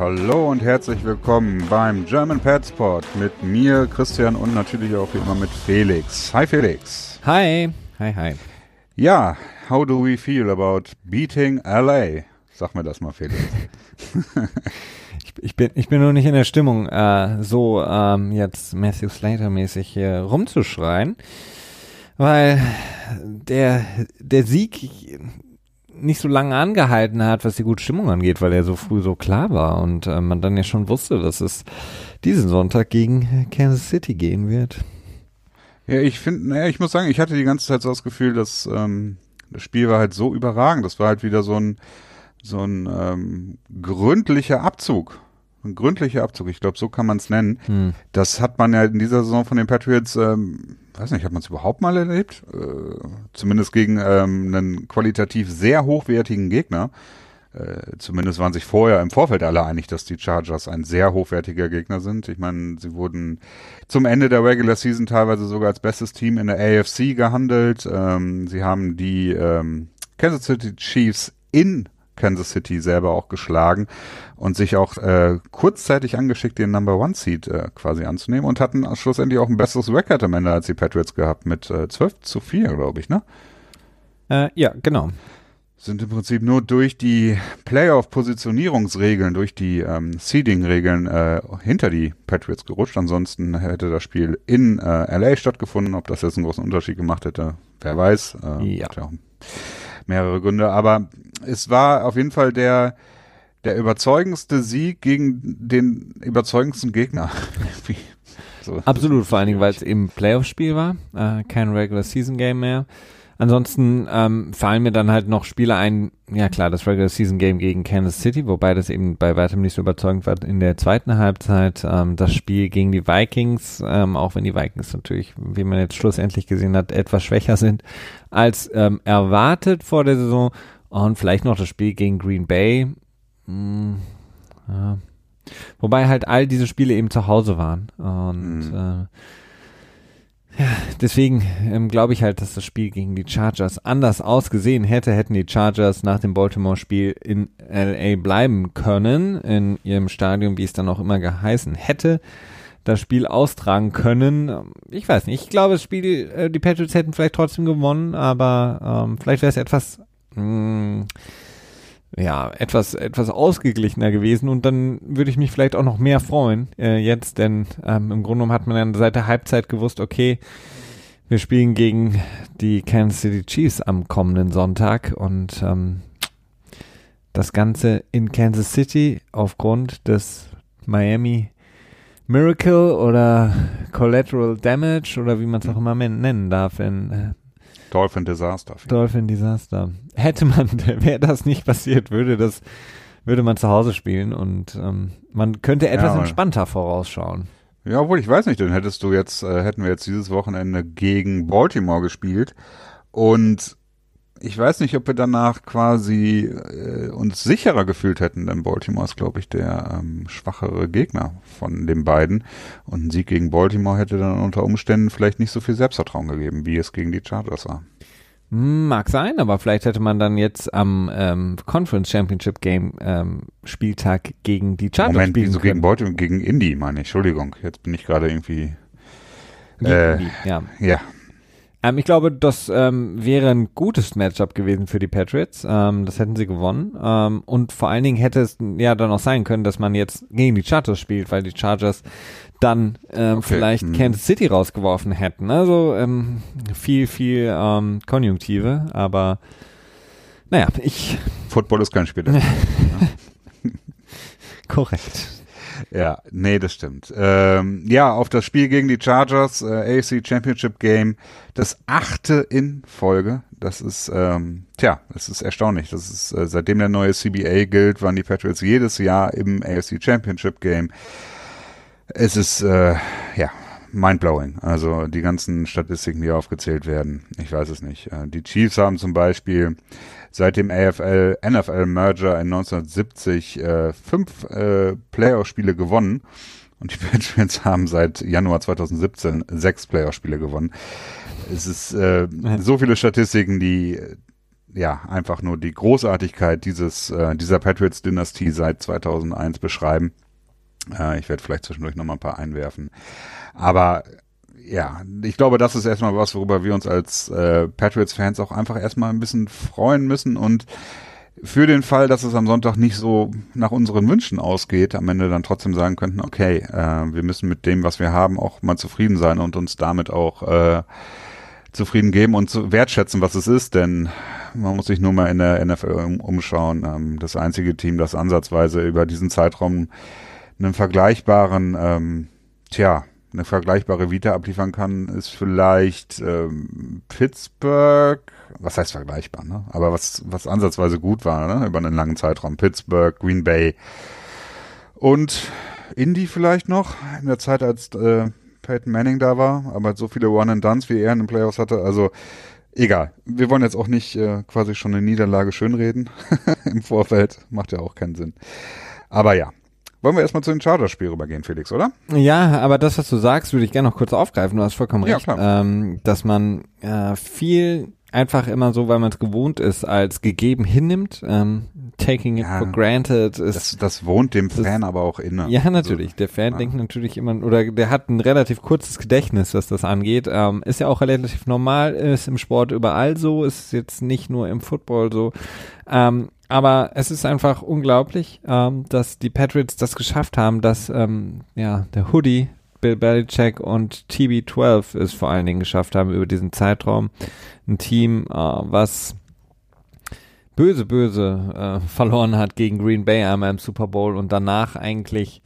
Hallo und herzlich willkommen beim German Pet Spot mit mir, Christian und natürlich auch wie immer mit Felix. Hi Felix. Hi. Hi, hi. Ja, how do we feel about beating LA? Sag mir das mal, Felix. ich, ich, bin, ich bin noch nicht in der Stimmung, äh, so ähm, jetzt Matthew Slater-mäßig hier rumzuschreien, weil der, der Sieg nicht so lange angehalten hat, was die gute Stimmung angeht, weil er so früh so klar war und äh, man dann ja schon wusste, dass es diesen Sonntag gegen Kansas City gehen wird. Ja, ich finde, naja, ich muss sagen, ich hatte die ganze Zeit so das Gefühl, dass ähm, das Spiel war halt so überragend. Das war halt wieder so ein so ein ähm, gründlicher Abzug. Ein gründlicher Abzug, ich glaube, so kann man es nennen. Hm. Das hat man ja in dieser Saison von den Patriots, ähm, weiß nicht, hat man es überhaupt mal erlebt? Äh, zumindest gegen ähm, einen qualitativ sehr hochwertigen Gegner. Äh, zumindest waren sich vorher im Vorfeld alle einig, dass die Chargers ein sehr hochwertiger Gegner sind. Ich meine, sie wurden zum Ende der Regular Season teilweise sogar als bestes Team in der AFC gehandelt. Ähm, sie haben die ähm, Kansas City Chiefs in Kansas City selber auch geschlagen und sich auch äh, kurzzeitig angeschickt, den Number One Seed äh, quasi anzunehmen und hatten schlussendlich auch ein besseres Record am Ende als die Patriots gehabt mit äh, 12 zu 4, glaube ich, ne? Äh, ja, genau. Sind im Prinzip nur durch die Playoff-Positionierungsregeln, durch die ähm, Seeding-Regeln äh, hinter die Patriots gerutscht. Ansonsten hätte das Spiel in äh, LA stattgefunden. Ob das jetzt einen großen Unterschied gemacht hätte, wer weiß. Äh, ja. Hat ja auch mehrere Gründe. Aber es war auf jeden Fall der, der überzeugendste Sieg gegen den überzeugendsten Gegner. so. Absolut, vor allen Dingen, weil es eben Playoff-Spiel war, äh, kein Regular-Season-Game mehr. Ansonsten ähm, fallen mir dann halt noch Spiele ein, ja klar, das Regular Season Game gegen Kansas City, wobei das eben bei weitem nicht so überzeugend war in der zweiten Halbzeit. Ähm, das Spiel gegen die Vikings, ähm, auch wenn die Vikings natürlich, wie man jetzt schlussendlich gesehen hat, etwas schwächer sind als ähm, erwartet vor der Saison. Und vielleicht noch das Spiel gegen Green Bay. Hm, ja. Wobei halt all diese Spiele eben zu Hause waren. Und mhm. äh, ja, deswegen ähm, glaube ich halt, dass das Spiel gegen die Chargers anders ausgesehen hätte, hätten die Chargers nach dem Baltimore-Spiel in LA bleiben können, in ihrem Stadion, wie es dann auch immer geheißen hätte, das Spiel austragen können. Ich weiß nicht, ich glaube, das Spiel, äh, die Patriots hätten vielleicht trotzdem gewonnen, aber ähm, vielleicht wäre es etwas mh, hm, ja, etwas, etwas ausgeglichener gewesen und dann würde ich mich vielleicht auch noch mehr freuen äh, jetzt, denn ähm, im Grunde genommen hat man dann seit der Halbzeit gewusst, okay, wir spielen gegen die Kansas City Chiefs am kommenden Sonntag und ähm, das Ganze in Kansas City aufgrund des Miami Miracle oder Collateral Damage oder wie man es auch immer nennen darf in Dolphin Disaster. Dolphin Disaster. Hätte man, wäre das nicht passiert, würde das, würde man zu Hause spielen und ähm, man könnte etwas ja, entspannter vorausschauen. Ja, obwohl ich weiß nicht, dann hättest du jetzt, äh, hätten wir jetzt dieses Wochenende gegen Baltimore gespielt und ich weiß nicht, ob wir danach quasi äh, uns sicherer gefühlt hätten, denn Baltimore ist, glaube ich, der ähm, schwachere Gegner von den beiden. Und ein Sieg gegen Baltimore hätte dann unter Umständen vielleicht nicht so viel Selbstvertrauen gegeben, wie es gegen die Chargers war. Mag sein, aber vielleicht hätte man dann jetzt am ähm, Conference Championship Game ähm, Spieltag gegen die Chargers Moment, spielen so gegen Baltimore, gegen Indy, meine ich. Entschuldigung, jetzt bin ich gerade irgendwie. Äh, ja. ja. Ähm, ich glaube, das ähm, wäre ein gutes Matchup gewesen für die Patriots. Ähm, das hätten sie gewonnen. Ähm, und vor allen Dingen hätte es ja dann auch sein können, dass man jetzt gegen die Chargers spielt, weil die Chargers dann ähm, okay. vielleicht hm. Kansas City rausgeworfen hätten. Also ähm, viel, viel ähm, Konjunktive, aber naja, ich. Football ist kein Spiel. Korrekt. Ja, nee, das stimmt. Ähm, ja, auf das Spiel gegen die Chargers, äh, AFC Championship Game, das achte in Folge. Das ist, ähm, tja, das ist erstaunlich. Das ist, äh, seitdem der neue CBA gilt, waren die Patriots jedes Jahr im AFC Championship Game. Es ist, äh, ja, mindblowing. Also die ganzen Statistiken, die aufgezählt werden, ich weiß es nicht. Äh, die Chiefs haben zum Beispiel seit dem AFL NFL Merger in 1970 äh, fünf äh, Playoff-Spiele gewonnen. Und die Patriots haben seit Januar 2017 sechs Playoff-Spiele gewonnen. Es ist äh, so viele Statistiken, die ja einfach nur die Großartigkeit dieses äh, dieser Patriots-Dynastie seit 2001 beschreiben. Äh, ich werde vielleicht zwischendurch noch mal ein paar einwerfen, aber ja, ich glaube, das ist erstmal was, worüber wir uns als äh, Patriots-Fans auch einfach erstmal ein bisschen freuen müssen und für den Fall, dass es am Sonntag nicht so nach unseren Wünschen ausgeht, am Ende dann trotzdem sagen könnten, okay, äh, wir müssen mit dem, was wir haben, auch mal zufrieden sein und uns damit auch äh, zufrieden geben und zu wertschätzen, was es ist, denn man muss sich nur mal in der NFL umschauen. Ähm, das einzige Team, das ansatzweise über diesen Zeitraum einen vergleichbaren, ähm, tja, eine vergleichbare Vita abliefern kann, ist vielleicht ähm, Pittsburgh, was heißt vergleichbar, ne? Aber was, was ansatzweise gut war, ne? Über einen langen Zeitraum. Pittsburgh, Green Bay und Indy vielleicht noch, in der Zeit, als äh, Peyton Manning da war, aber so viele One-and-Duns, wie er in den Playoffs hatte, also egal. Wir wollen jetzt auch nicht äh, quasi schon eine Niederlage schönreden im Vorfeld, macht ja auch keinen Sinn. Aber ja, wollen wir erstmal zu den Chargers-Spiel rübergehen, Felix, oder? Ja, aber das, was du sagst, würde ich gerne noch kurz aufgreifen. Du hast vollkommen recht, ja, ähm, dass man äh, viel einfach immer so, weil man es gewohnt ist, als gegeben hinnimmt. Ähm, taking it ja, for granted ist. Das, das wohnt dem Fan das, aber auch inne. Ja, natürlich. Der Fan ja. denkt natürlich immer, oder der hat ein relativ kurzes Gedächtnis, was das angeht. Ähm, ist ja auch relativ normal, ist im Sport überall so, ist jetzt nicht nur im Football so. Ähm, aber es ist einfach unglaublich, ähm, dass die Patriots das geschafft haben, dass ähm, ja der Hoodie Bill Belichick und TB12 es vor allen Dingen geschafft haben über diesen Zeitraum. Ein Team, äh, was böse, böse äh, verloren hat gegen Green Bay einmal im Super Bowl und danach eigentlich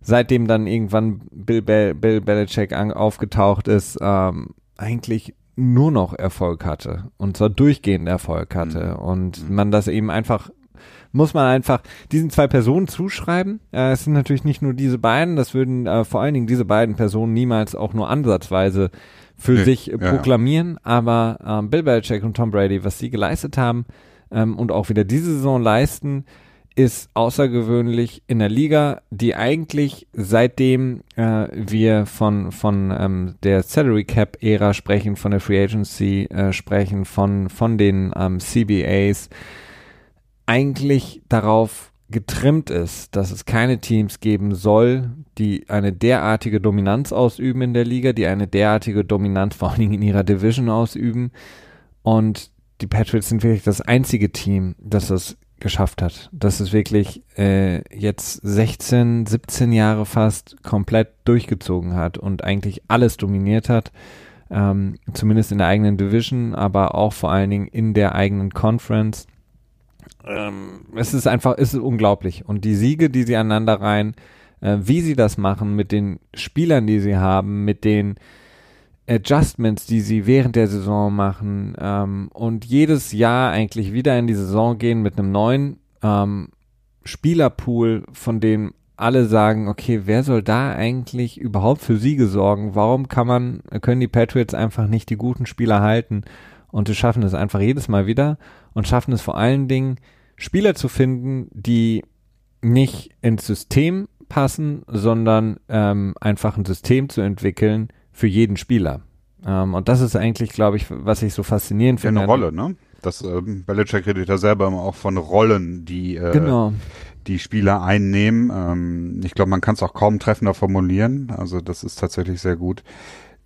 seitdem dann irgendwann Bill, Be Bill Belichick aufgetaucht ist, ähm, eigentlich nur noch Erfolg hatte und zwar durchgehend Erfolg hatte mhm. und man das eben einfach muss man einfach diesen zwei Personen zuschreiben. Äh, es sind natürlich nicht nur diese beiden, das würden äh, vor allen Dingen diese beiden Personen niemals auch nur ansatzweise für nee, sich äh, proklamieren, ja. aber ähm, Bill Belichick und Tom Brady, was sie geleistet haben ähm, und auch wieder diese Saison leisten, ist außergewöhnlich in der Liga, die eigentlich seitdem äh, wir von von ähm, der Salary Cap Ära sprechen, von der Free Agency äh, sprechen, von von den ähm, CBAs eigentlich darauf getrimmt ist, dass es keine Teams geben soll, die eine derartige Dominanz ausüben in der Liga, die eine derartige Dominanz vor allen Dingen in ihrer Division ausüben. Und die Patriots sind wirklich das einzige Team, das das geschafft hat. Das ist wirklich äh, jetzt 16, 17 Jahre fast komplett durchgezogen hat und eigentlich alles dominiert hat. Ähm, zumindest in der eigenen Division, aber auch vor allen Dingen in der eigenen Conference ähm, es ist einfach, es ist unglaublich. Und die Siege, die sie aneinander rein, äh, wie sie das machen, mit den Spielern, die sie haben, mit den Adjustments, die sie während der Saison machen ähm, und jedes Jahr eigentlich wieder in die Saison gehen mit einem neuen ähm, Spielerpool, von dem alle sagen, okay, wer soll da eigentlich überhaupt für Siege sorgen? Warum kann man, können die Patriots einfach nicht die guten Spieler halten? Und sie schaffen es einfach jedes Mal wieder und schaffen es vor allen Dingen, Spieler zu finden, die nicht ins System passen, sondern ähm, einfach ein System zu entwickeln für jeden Spieler. Ähm, und das ist eigentlich, glaube ich, was ich so faszinierend finde. Eine Rolle, ne? Das ähm, Belichick redet ja selber immer auch von Rollen, die äh, genau. die Spieler einnehmen. Ähm, ich glaube, man kann es auch kaum treffender formulieren. Also das ist tatsächlich sehr gut,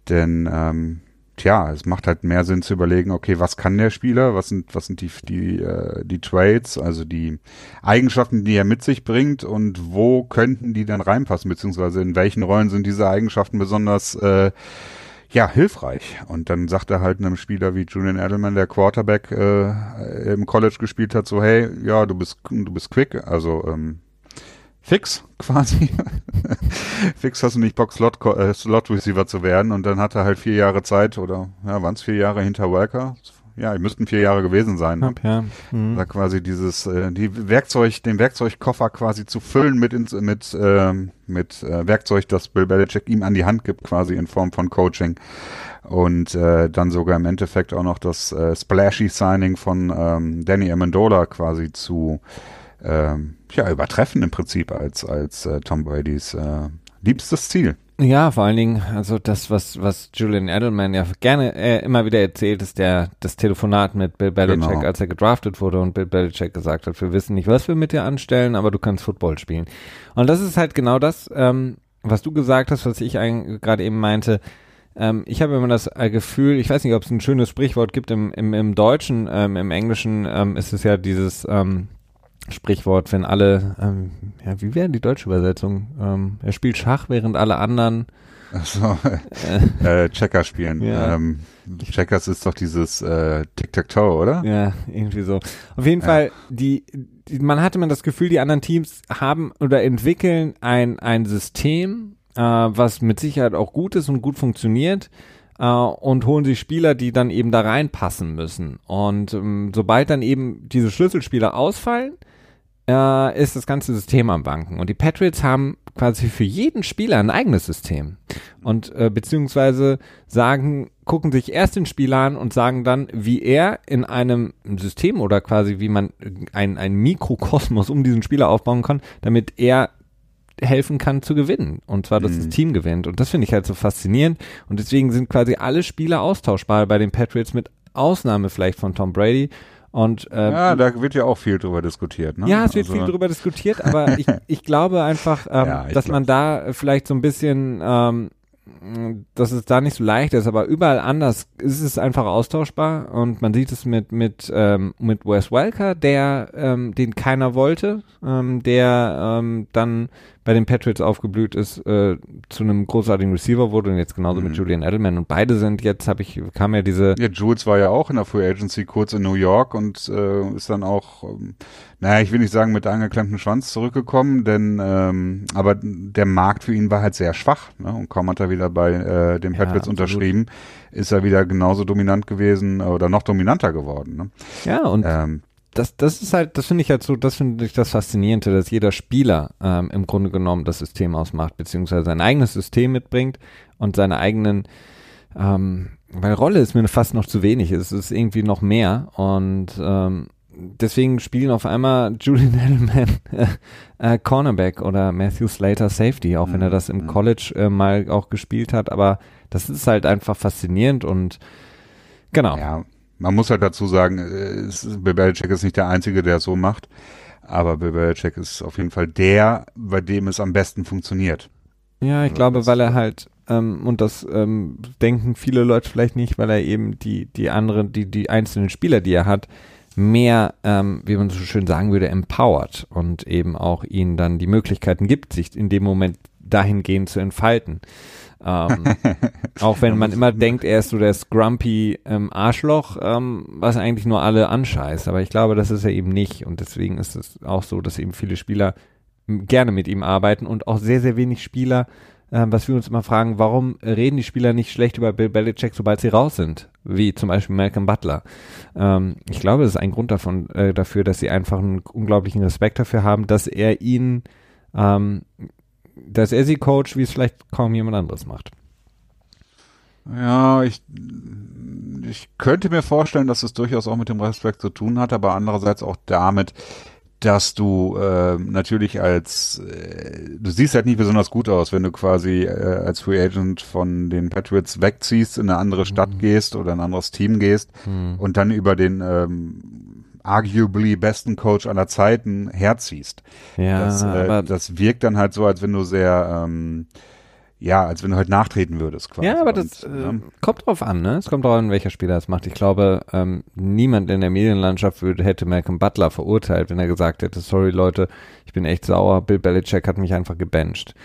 denn ähm, tja, es macht halt mehr Sinn zu überlegen, okay, was kann der Spieler, was sind, was sind die, die, äh, die Trades, also die Eigenschaften, die er mit sich bringt und wo könnten die dann reinpassen, beziehungsweise in welchen Rollen sind diese Eigenschaften besonders äh, ja, hilfreich. Und dann sagt er halt einem Spieler wie Julian Edelman, der Quarterback äh, im College gespielt hat, so, hey, ja, du bist, du bist quick, also ähm, fix quasi. fix hast du nicht Bock, Slot, äh, Slot Receiver zu werden. Und dann hat er halt vier Jahre Zeit oder ja, waren es vier Jahre hinter Welker? Ja, müssten vier Jahre gewesen sein. Ne? Ja, mhm. Da quasi dieses, äh, die Werkzeug, den Werkzeugkoffer quasi zu füllen mit ins, mit, äh, mit äh, Werkzeug, das Bill Belichick ihm an die Hand gibt, quasi in Form von Coaching. Und äh, dann sogar im Endeffekt auch noch das äh, Splashy Signing von ähm, Danny Amendola quasi zu ähm, ja, übertreffen im Prinzip als, als äh, Tom Bradys äh, liebstes Ziel. Ja, vor allen Dingen, also das, was, was Julian Edelman ja gerne äh, immer wieder erzählt, ist der, das Telefonat mit Bill Belichick, genau. als er gedraftet wurde und Bill Belichick gesagt hat, wir wissen nicht, was wir mit dir anstellen, aber du kannst Football spielen. Und das ist halt genau das, ähm, was du gesagt hast, was ich gerade eben meinte. Ähm, ich habe immer das äh, Gefühl, ich weiß nicht, ob es ein schönes Sprichwort gibt im, im, im Deutschen, ähm, im Englischen ähm, ist es ja dieses, ähm, Sprichwort, wenn alle, ähm, ja, wie wäre die deutsche Übersetzung? Ähm, er spielt Schach, während alle anderen Achso, äh, Checker spielen. Ja. Ähm, Checkers ist doch dieses äh, Tic-Tac-Toe, oder? Ja, irgendwie so. Auf jeden ja. Fall, die, die, man hatte man das Gefühl, die anderen Teams haben oder entwickeln ein, ein System, äh, was mit Sicherheit auch gut ist und gut funktioniert, äh, und holen sich Spieler, die dann eben da reinpassen müssen. Und ähm, sobald dann eben diese Schlüsselspieler ausfallen, äh, ist das ganze System am Banken. Und die Patriots haben quasi für jeden Spieler ein eigenes System. Und äh, beziehungsweise sagen, gucken sich erst den Spieler an und sagen dann, wie er in einem System oder quasi wie man ein, ein Mikrokosmos um diesen Spieler aufbauen kann, damit er helfen kann zu gewinnen. Und zwar, dass mhm. das Team gewinnt. Und das finde ich halt so faszinierend. Und deswegen sind quasi alle Spieler austauschbar bei den Patriots mit Ausnahme vielleicht von Tom Brady. Und, ähm, ja, da wird ja auch viel drüber diskutiert. Ne? Ja, es wird also, viel drüber diskutiert, aber ich, ich glaube einfach, ähm, ja, ich dass glaub. man da vielleicht so ein bisschen, ähm, dass es da nicht so leicht ist, aber überall anders ist es einfach austauschbar und man sieht es mit mit ähm, mit Wes Welker, der ähm, den keiner wollte, ähm, der ähm, dann bei den Patriots aufgeblüht ist, äh, zu einem großartigen Receiver wurde und jetzt genauso mhm. mit Julian Edelman und beide sind jetzt, habe ich, kam ja diese. Ja, Jules war ja auch in der Free Agency kurz in New York und äh, ist dann auch, ähm, naja, ich will nicht sagen mit angeklemmtem Schwanz zurückgekommen, denn ähm, aber der Markt für ihn war halt sehr schwach ne? und kaum hat er wieder bei äh, den Patriots ja, unterschrieben, ist er wieder genauso dominant gewesen oder noch dominanter geworden. Ne? Ja, und ähm, das, das ist halt, das finde ich halt so, das finde ich das Faszinierende, dass jeder Spieler ähm, im Grunde genommen das System ausmacht, beziehungsweise sein eigenes System mitbringt und seine eigenen, ähm, weil Rolle ist mir fast noch zu wenig, es ist irgendwie noch mehr und ähm, deswegen spielen auf einmal Julian Edelman äh, äh, Cornerback oder Matthew Slater Safety, auch mhm. wenn er das im mhm. College äh, mal auch gespielt hat, aber das ist halt einfach faszinierend und genau. Ja, man muss halt dazu sagen, äh, Bill Belichick ist nicht der Einzige, der es so macht, aber Bill Belichick ist auf jeden Fall der, bei dem es am besten funktioniert. Ja, ich also glaube, weil er halt, ähm, und das ähm, denken viele Leute vielleicht nicht, weil er eben die, die anderen, die, die einzelnen Spieler, die er hat, mehr, ähm, wie man so schön sagen würde, empowert und eben auch ihnen dann die Möglichkeiten gibt, sich in dem Moment dahingehend zu entfalten. Ähm, auch wenn man immer denkt, er ist so das grumpy ähm, Arschloch, ähm, was eigentlich nur alle anscheißt. Aber ich glaube, das ist er eben nicht. Und deswegen ist es auch so, dass eben viele Spieler gerne mit ihm arbeiten und auch sehr, sehr wenig Spieler, äh, was wir uns immer fragen, warum reden die Spieler nicht schlecht über Bill Belichick, sobald sie raus sind? Wie zum Beispiel Malcolm Butler. Ähm, ich glaube, das ist ein Grund davon, äh, dafür, dass sie einfach einen unglaublichen Respekt dafür haben, dass er ihnen ähm, dass er sie coacht, wie es vielleicht kaum jemand anderes macht. Ja, ich, ich könnte mir vorstellen, dass es durchaus auch mit dem Respekt zu tun hat, aber andererseits auch damit, dass du äh, natürlich als äh, du siehst halt nicht besonders gut aus, wenn du quasi äh, als Free Agent von den Patriots wegziehst, in eine andere Stadt mhm. gehst oder ein anderes Team gehst mhm. und dann über den ähm, arguably besten Coach aller Zeiten herziehst. Ja, das, äh, das wirkt dann halt so, als wenn du sehr ähm, ja, als wenn du halt nachtreten würdest. Quasi. Ja, aber das und, äh, kommt drauf an, ne? Es kommt drauf an, welcher Spieler das macht. Ich glaube, ähm, niemand in der Medienlandschaft würde, hätte Malcolm Butler verurteilt, wenn er gesagt hätte, sorry Leute, ich bin echt sauer, Bill Belichick hat mich einfach gebencht.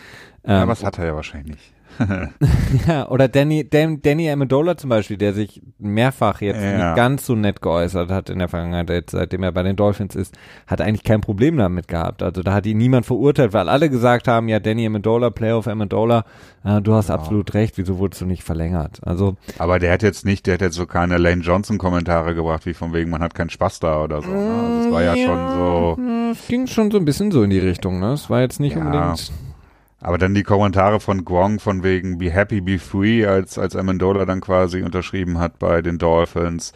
Ähm, ja, was hat er ja wahrscheinlich nicht. ja, oder Danny, Dan, Danny Amendola zum Beispiel, der sich mehrfach jetzt ja. nicht ganz so nett geäußert hat in der Vergangenheit, jetzt, seitdem er bei den Dolphins ist, hat eigentlich kein Problem damit gehabt. Also da hat ihn niemand verurteilt, weil alle gesagt haben, ja, Danny Amendola, Playoff Amendola, äh, du hast ja. absolut recht, wieso wurdest du nicht verlängert? Also. Aber der hat jetzt nicht, der hat jetzt so keine Lane Johnson Kommentare gebracht, wie von wegen, man hat keinen Spaß da oder so. Ne? Also es war ja, ja, schon so. Es ging schon so ein bisschen so in die Richtung, ne? Es war jetzt nicht unbedingt aber dann die Kommentare von Guang von wegen Be Happy, Be Free, als, als Amendola dann quasi unterschrieben hat bei den Dolphins.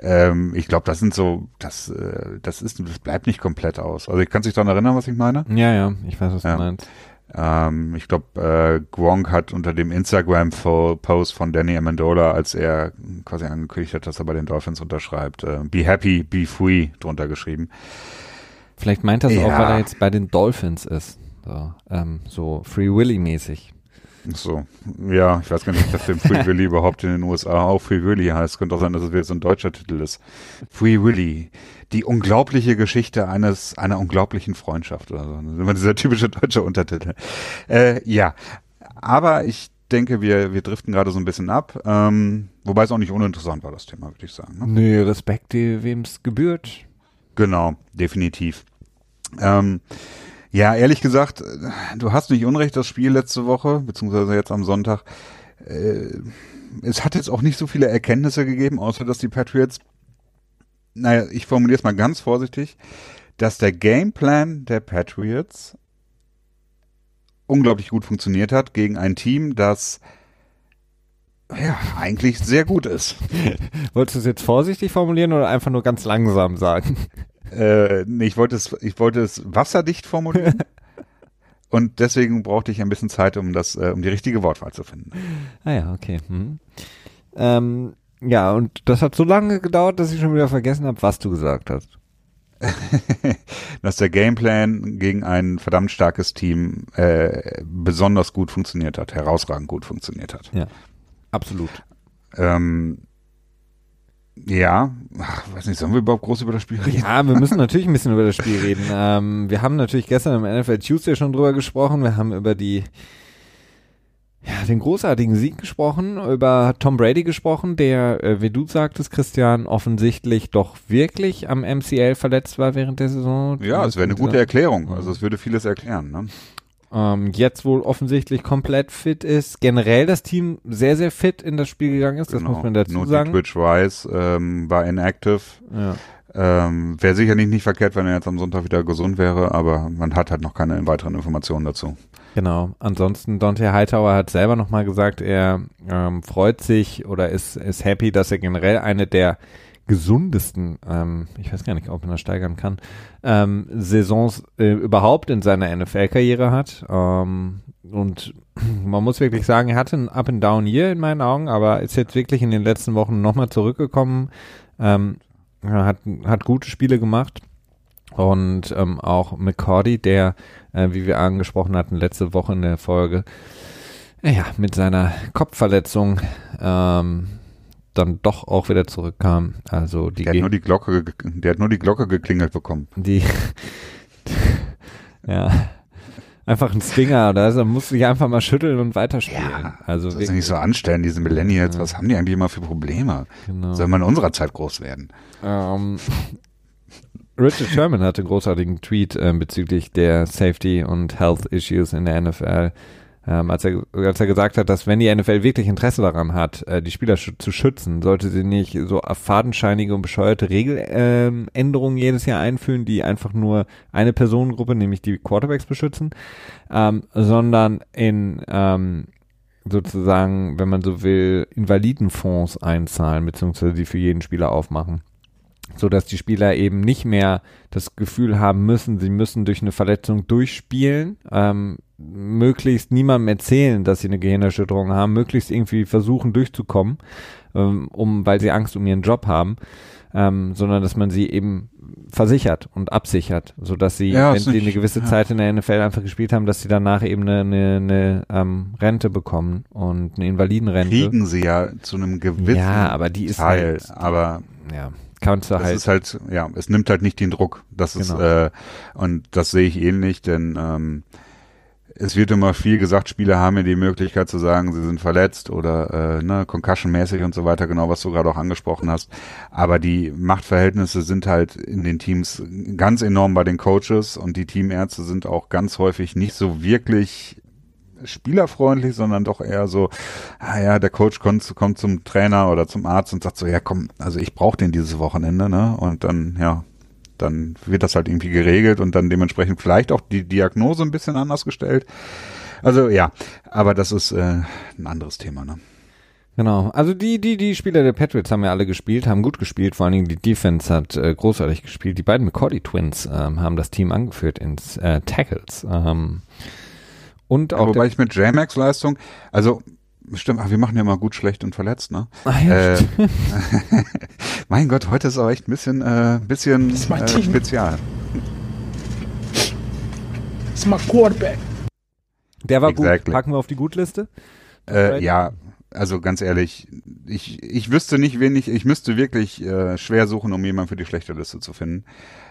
Ähm, ich glaube, das sind so, das, äh, das ist, das bleibt nicht komplett aus. Also ich kann sich daran erinnern, was ich meine. Ja, ja, ich weiß, was ja. du meinst. Ähm, ich glaube, äh, Gronk hat unter dem Instagram-Post von Danny Amendola, als er quasi angekündigt hat, dass er bei den Dolphins unterschreibt, äh, be happy, be free drunter geschrieben. Vielleicht meint er es ja. auch, weil er jetzt bei den Dolphins ist. So, ähm, so Free Willy-mäßig. So, ja, ich weiß gar nicht, ob der Film Free Willy überhaupt in den USA auch Free Willy heißt. Könnte auch sein, dass es so ein deutscher Titel ist. Free Willy. Die unglaubliche Geschichte eines, einer unglaublichen Freundschaft oder so. Das ist immer dieser typische deutsche Untertitel. Äh, ja. Aber ich denke, wir, wir driften gerade so ein bisschen ab. Ähm, wobei es auch nicht uninteressant war, das Thema, würde ich sagen. Ne? Nee, Respekt, wem es gebührt. Genau, definitiv. Ähm, ja, ehrlich gesagt, du hast nicht unrecht, das Spiel letzte Woche, beziehungsweise jetzt am Sonntag. Äh, es hat jetzt auch nicht so viele Erkenntnisse gegeben, außer dass die Patriots, naja, ich formuliere es mal ganz vorsichtig, dass der Gameplan der Patriots unglaublich gut funktioniert hat gegen ein Team, das ja, eigentlich sehr gut ist. Wolltest du es jetzt vorsichtig formulieren oder einfach nur ganz langsam sagen? Äh, nee, ich wollte es, ich wollte es wasserdicht formulieren. und deswegen brauchte ich ein bisschen Zeit, um das, äh, um die richtige Wortwahl zu finden. Ah ja, okay. Hm. Ähm, ja, und das hat so lange gedauert, dass ich schon wieder vergessen habe, was du gesagt hast. dass der Gameplan gegen ein verdammt starkes Team äh, besonders gut funktioniert hat, herausragend gut funktioniert hat. Ja, absolut. Ähm, ja, Ach, weiß nicht, sollen wir überhaupt groß über das Spiel reden? Ja, wir müssen natürlich ein bisschen über das Spiel reden. Ähm, wir haben natürlich gestern im NFL Tuesday schon drüber gesprochen. Wir haben über die ja, den großartigen Sieg gesprochen, über Tom Brady gesprochen, der, äh, wie du sagtest, Christian, offensichtlich doch wirklich am MCL verletzt war während der Saison. Ja, es wäre eine gute Erklärung. Also es würde vieles erklären. Ne? Ähm, jetzt wohl offensichtlich komplett fit ist, generell das Team sehr, sehr fit in das Spiel gegangen ist, das genau. muss man dazu Nur sagen. Twitch Rice ähm, war inactive. Ja. Ähm, wäre sicherlich nicht verkehrt, wenn er jetzt am Sonntag wieder gesund wäre, aber man hat halt noch keine weiteren Informationen dazu. Genau. Ansonsten Dante Hightower hat selber nochmal gesagt, er ähm, freut sich oder ist, ist happy, dass er generell eine der gesundesten, ähm, ich weiß gar nicht, ob man das steigern kann, ähm, Saisons äh, überhaupt in seiner NFL-Karriere hat. Ähm, und man muss wirklich sagen, er hatte ein Up-and-Down-Year in meinen Augen, aber ist jetzt wirklich in den letzten Wochen nochmal zurückgekommen, ähm, hat, hat gute Spiele gemacht. Und ähm, auch McCordy, der, äh, wie wir angesprochen hatten, letzte Woche in der Folge, ja, mit seiner Kopfverletzung ähm, dann doch auch wieder zurückkam. Also die der hat nur die Glocke, der hat nur die Glocke geklingelt bekommen. Die, ja, einfach ein Stinger, oder? Da musst du dich einfach mal schütteln und weiterspielen. Ja, also das ist nicht so anstellen, diese Millennials. Ja. Was haben die eigentlich immer für Probleme? Genau. Soll man in unserer Zeit groß werden? Ähm, Richard Sherman hatte einen großartigen Tweet äh, bezüglich der Safety und Health Issues in der NFL ähm, als, er, als er gesagt hat, dass wenn die NFL wirklich Interesse daran hat, äh, die Spieler sch zu schützen, sollte sie nicht so fadenscheinige und bescheuerte Regeländerungen ähm, jedes Jahr einführen, die einfach nur eine Personengruppe, nämlich die Quarterbacks beschützen, ähm, sondern in ähm, sozusagen, wenn man so will, Invalidenfonds einzahlen, beziehungsweise die für jeden Spieler aufmachen so dass die Spieler eben nicht mehr das Gefühl haben müssen, sie müssen durch eine Verletzung durchspielen, ähm, möglichst niemandem erzählen, dass sie eine Gehirnerschütterung haben, möglichst irgendwie versuchen durchzukommen, ähm, um, weil sie Angst um ihren Job haben, ähm, sondern dass man sie eben versichert und absichert, so dass sie, ja, wenn sie eine gewisse ja. Zeit in der NFL einfach gespielt haben, dass sie danach eben eine, eine, eine ähm, Rente bekommen und eine Invalidenrente. Kriegen sie ja zu einem gewissen ja, aber die ist Teil, halt, aber ja kannst du das halt. ist halt, ja, es nimmt halt nicht den Druck. Das genau. ist, äh, und das sehe ich ähnlich, denn ähm, es wird immer viel gesagt, Spieler haben ja die Möglichkeit zu sagen, sie sind verletzt oder äh, ne, Concussion-mäßig und so weiter, genau was du gerade auch angesprochen hast. Aber die Machtverhältnisse sind halt in den Teams ganz enorm bei den Coaches und die Teamärzte sind auch ganz häufig nicht so wirklich spielerfreundlich, sondern doch eher so, ah ja, der Coach kommt, kommt zum Trainer oder zum Arzt und sagt so, ja komm, also ich brauche den dieses Wochenende, ne? Und dann, ja, dann wird das halt irgendwie geregelt und dann dementsprechend vielleicht auch die Diagnose ein bisschen anders gestellt. Also ja, aber das ist äh, ein anderes Thema, ne? Genau. Also die, die, die Spieler der Patriots haben ja alle gespielt, haben gut gespielt, vor allen Dingen die Defense hat äh, großartig gespielt. Die beiden McCordy Twins ähm, haben das Team angeführt ins äh, Tackles. Ähm, Und auch wobei ich mit J-Max-Leistung, also Stimmt, ach, wir machen ja mal gut, schlecht und verletzt, ne? Ah, ja, äh, mein Gott, heute ist aber echt ein bisschen, äh, bisschen äh, spezial. Das ist mein Quarterback. Der war exactly. gut. Packen wir auf die Gutliste? Äh, ja, also ganz ehrlich, ich, ich wüsste nicht, wen ich, ich müsste wirklich äh, schwer suchen, um jemanden für die schlechte Liste zu finden.